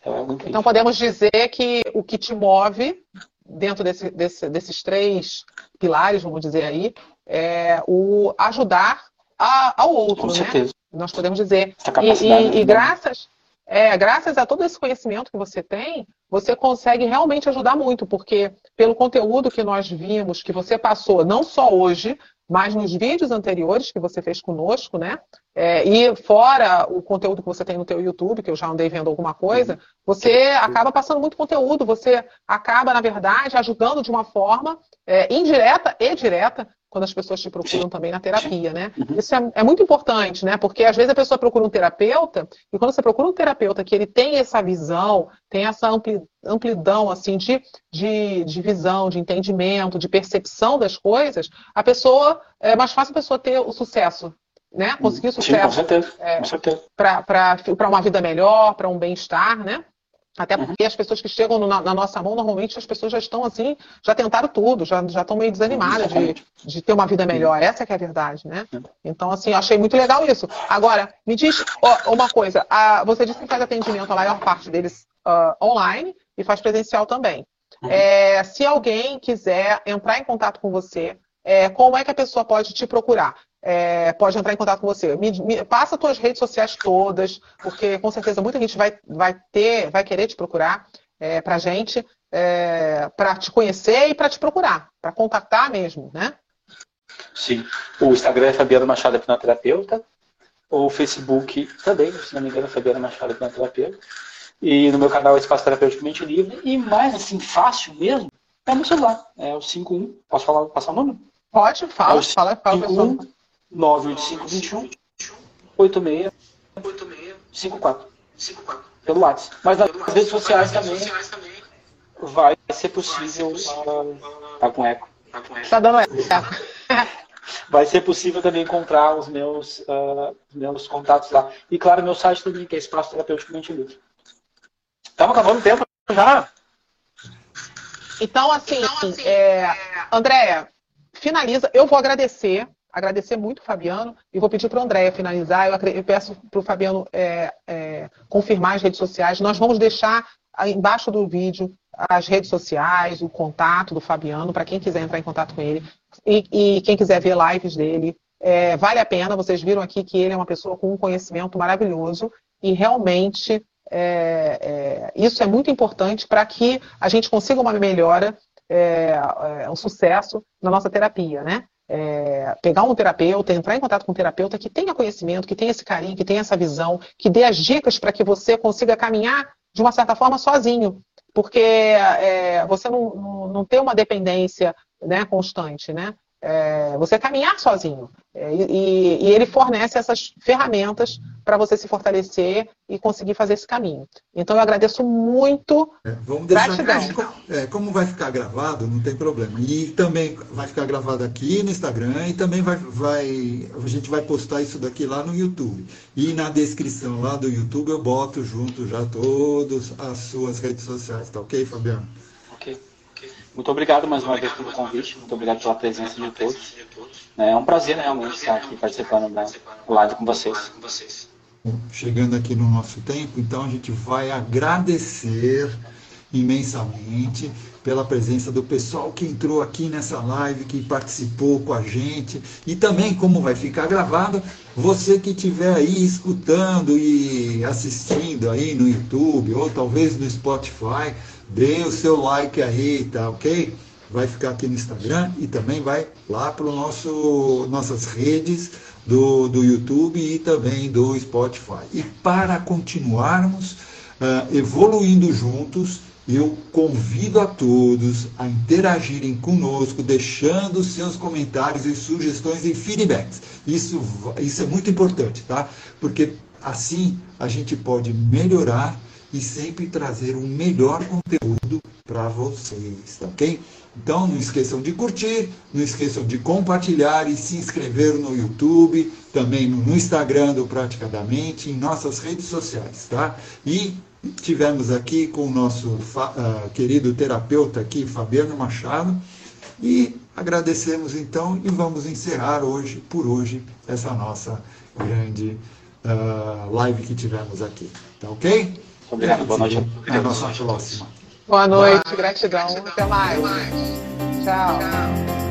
Então, é incrível. então podemos dizer que o que te move dentro desse, desse, desses três pilares, vamos dizer aí, é o ajudar a, ao outro, Com né? certeza. Nós podemos dizer. E, e, e graças, é, graças a todo esse conhecimento que você tem, você consegue realmente ajudar muito, porque pelo conteúdo que nós vimos, que você passou, não só hoje, mas nos vídeos anteriores que você fez conosco, né? É, e fora o conteúdo que você tem no teu YouTube, que eu já andei vendo alguma coisa, você acaba passando muito conteúdo, você acaba, na verdade, ajudando de uma forma é, indireta e direta quando as pessoas te procuram também na terapia, né? Uhum. Isso é, é, muito importante, né? Porque às vezes a pessoa procura um terapeuta, e quando você procura um terapeuta que ele tem essa visão, tem essa ampli, amplidão, assim, de, de, de visão, de entendimento, de percepção das coisas, a pessoa, é mais fácil a pessoa ter o sucesso, né? Conseguir sucesso. Sim, com certeza. É, Para uma vida melhor, para um bem-estar, né? Até porque as pessoas que chegam na, na, nossa mão, normalmente as pessoas já estão assim, já tentaram tudo, já, já estão meio desanimadas de, de ter uma vida melhor. Essa é que é a verdade, né? Então, assim, eu achei muito legal isso. Agora, me diz ó, uma coisa. A, você disse que faz atendimento, a maior parte deles uh, online e faz presencial também. Uhum. É, se alguém quiser entrar em contato com você, é, como é que a pessoa pode te procurar? É, pode entrar em contato com você. Me, me, passa suas redes sociais todas, porque com certeza muita gente vai, vai ter, vai querer te procurar é, para gente, é, para te conhecer e para te procurar, para contactar mesmo, né? Sim. O Instagram é Fabiano Machado Hipnoterapeuta. O Facebook também, se não me engano, é Fabiano Machado Hipnoterapeuta. E no meu canal é Espaço Terapeuticamente Livre. E mais assim, fácil mesmo, é no celular. É o 51. Posso falar, passar o número? Pode, fala, é fala, fala, pessoal. 98521 86 54 pelo WhatsApp. Mas nas redes sociais também vai ser possível. Tá com eco. Tá dando eco. Vai ser possível também encontrar os meus, uh, meus contatos lá. E claro, meu site também, que é Espaço Terapêutico Mente Livre. Estamos acabando o tempo já. Então, assim, então, assim é, Andréia, finaliza. Eu vou agradecer agradecer muito o Fabiano e vou pedir para o André finalizar. Eu, peço para o Fabiano é, é, confirmar as redes sociais. Nós vamos deixar embaixo do vídeo as redes sociais, o contato do Fabiano, para quem quiser entrar em contato com ele. E, e quem quiser ver lives dele. É, vale a pena, vocês viram aqui que ele é uma pessoa com um conhecimento maravilhoso e realmente é, é, isso é muito importante para que a gente consiga uma melhora, é, um sucesso na nossa terapia, né? É, pegar um terapeuta, entrar em contato com um terapeuta que tenha conhecimento, que tenha esse carinho, que tenha essa visão, que dê as dicas para que você consiga caminhar de uma certa forma sozinho. Porque é, você não, não, não tem uma dependência né, constante, né? É, você caminhar sozinho. É, e, e, ele fornece essas ferramentas para você se fortalecer e conseguir fazer esse caminho. Então eu agradeço muito. É, vamos deixar gratidão. É, como vai ficar gravado, não tem problema. E também vai ficar gravado aqui no Instagram e também vai, vai, a gente vai postar isso daqui lá no YouTube. E na descrição lá do YouTube eu boto junto já todas as suas redes sociais, tá ok, Fabiano? Muito obrigado mais uma vez pelo convite, muito obrigado pela presença de todos. É um prazer né, realmente estar aqui participando da live com vocês. Chegando aqui no nosso tempo, então a gente vai agradecer imensamente pela presença do pessoal que entrou aqui nessa live, que participou com a gente e também como vai ficar gravado, você que estiver aí escutando e assistindo aí no YouTube ou talvez no Spotify, Dê o seu like aí, tá ok? Vai ficar aqui no Instagram e também vai lá para nosso nossas redes do, do YouTube e também do Spotify. E para continuarmos uh, evoluindo juntos, eu convido a todos a interagirem conosco, deixando seus comentários e sugestões e feedbacks. Isso, isso é muito importante, tá? Porque assim a gente pode melhorar e sempre trazer o melhor conteúdo para vocês, tá ok? Então não esqueçam de curtir, não esqueçam de compartilhar e se inscrever no YouTube, também no Instagram do Praticadamente, em nossas redes sociais, tá? E tivemos aqui com o nosso uh, querido terapeuta aqui, Fabiano Machado, e agradecemos então e vamos encerrar hoje, por hoje, essa nossa grande uh, live que tivemos aqui, tá ok? Obrigado, boa noite. Boa noite. Boa noite, gratidão. Até mais. Tchau. Tchau.